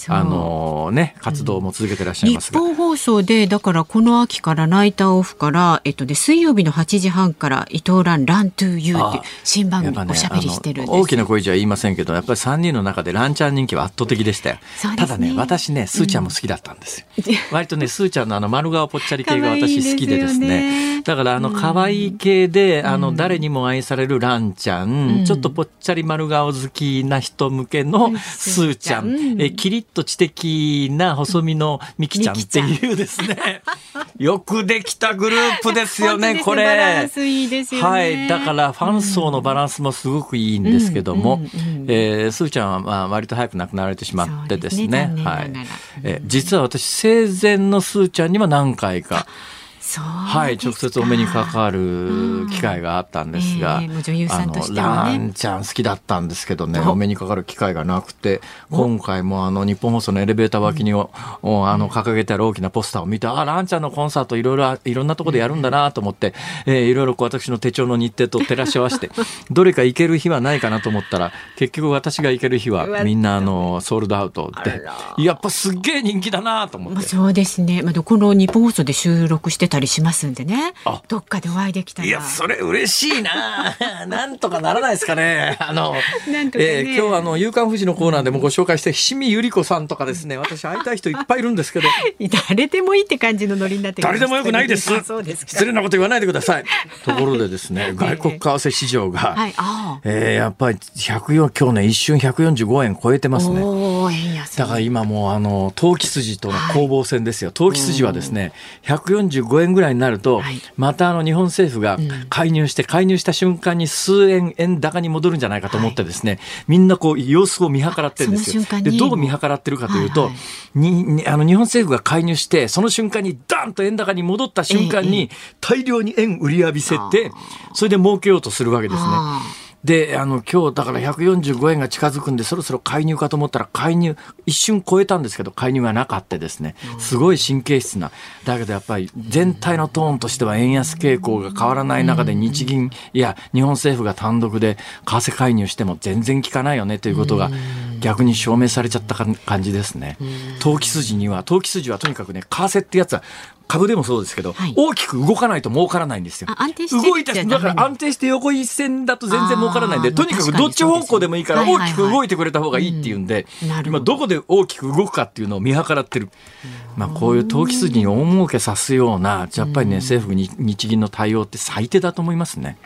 あのね、活動も続けてらっしゃいますが、うん、日本放送で、だからこの秋からナイターオフから、えっとで、水曜日の8時半から伊藤蘭ラントゥーユーっていう新番組おしゃべりしてるんです、ね、大きな声じゃ言いませんけど、やっぱり3人の中でランちゃん人気は圧倒的でしたよ。ね、ただね、私ね、スーちゃんも好きだったんですよ。うん、割とね、スーちゃんのあの丸顔ぽっちゃり系が 私好きでですね。だからあの可愛い系で、うん、あの誰にも愛されるランちゃん、ちょっとぽっちゃり丸顔好きな人向けのスーちゃん、えキリッと知的な細身のミキちゃんっていうですね、よくできたグループですよね、これ。いいですよね。はい。だからファン層のバランスもすごくいいんですけども、えー、スーちゃんはまあ割と早く亡くなられてしまってですね。すねはい。えー、実は私、生前のスーちゃんには何回か、はい、直接お目にかかる機会があったんですが、えー、女優さんとしては、ね、ランちゃん好きだったんですけどね、お目にかかる機会がなくて、今回もあの日本放送のエレベーター脇に、うん、あの掲げてある大きなポスターを見て、あ、ランちゃんのコンサートいろいろ、いろんなところでやるんだなと思って、えー、いろいろこう私の手帳の日程と照らし合わせて、どれか行ける日はないかなと思ったら、結局私が行ける日はみんなあのソールドアウトで、やっぱすっげえ人気だなと思って。そうですね。まあ、この日本放送で収録してたりしますんでね。どっかでお会いできたら。いや、それ嬉しいな なんとかならないですかね。あの、ね、えー、今日あの、夕刊富士のコーナーでもご紹介して、伏見ゆり子さんとかですね、私会いたい人いっぱいいるんですけど。誰でもいいって感じのノリになって誰でもよくないです。そうです失礼なこと言わないでください。ところでですね、外国為替市場が、はい、えー、やっぱり104、今日ね、一瞬145円超えてますね。だから今もうあの、投機筋との攻防戦ですよ。投機筋はですね、145円ぐらいになると、はい、またあの日本政府が介入して、介入した瞬間に数円円高に戻るんじゃないかと思ってですね、はい、みんなこう様子を見計らってるんですよ。でどう見計らってるかというと、はいはい、にあの日本政府が介入してその瞬間にダンと円高に戻った瞬間に大量に円売り浴びせて、それで儲けようとするわけですね。で、あの、今日だから145円が近づくんで、そろそろ介入かと思ったら、介入、一瞬超えたんですけど、介入がなかったですね。すごい神経質な。だけどやっぱり、全体のトーンとしては円安傾向が変わらない中で、日銀、いや、日本政府が単独で為替介入しても全然効かないよねということが、逆に証明されちゃった感じですね。投機筋には、投機筋はとにかくね、為替ってやつは、株でもそうですけど、はい、大きく動かないと儲からないんですよ。動いただから安定して横一線だと全然儲からないんで、とにかくどっち方向でもいいから大きく動いてくれた方がいいっていうんで、今どこで大きく動くかっていうのを見計らってる。まあこういう投機筋に大儲けさすような、やっぱりね、政府日銀の対応って最低だと思いますね。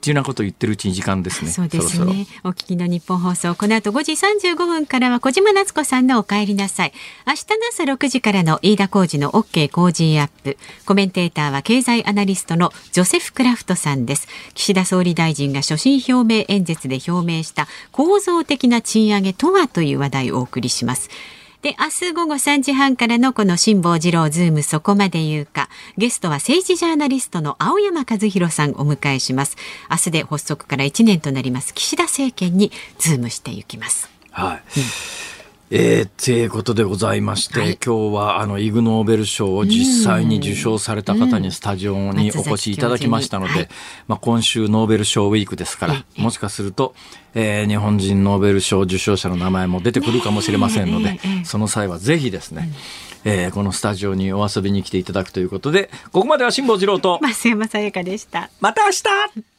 っていうなことを言ってるうちに時間ですね。そうですね。そろそろお聞きの日本放送、この後5時35分からは小島夏子さんのお帰りなさい。明日の朝6時からの飯田浩二の OK 工事アップ。コメンテーターは経済アナリストのジョセフ・クラフトさんです。岸田総理大臣が所信表明演説で表明した構造的な賃上げとはという話題をお送りします。で、明日午後3時半からのこの辛坊治郎ズームそこまで言うか、ゲストは政治ジャーナリストの青山和弘さんお迎えします。明日で発足から1年となります岸田政権にズームしていきます。はい。うんえー、ということでございまして、はい、今日はあのイグ・ノーベル賞を実際に受賞された方にスタジオにお越しいただきましたので、はい、まあ、今週ノーベル賞ウィークですから、もしかすると、えー、日本人ノーベル賞受賞者の名前も出てくるかもしれませんので、その際はぜひですね、えー、このスタジオにお遊びに来ていただくということで、ここまでは辛坊治郎と。増山さやかでした。また明日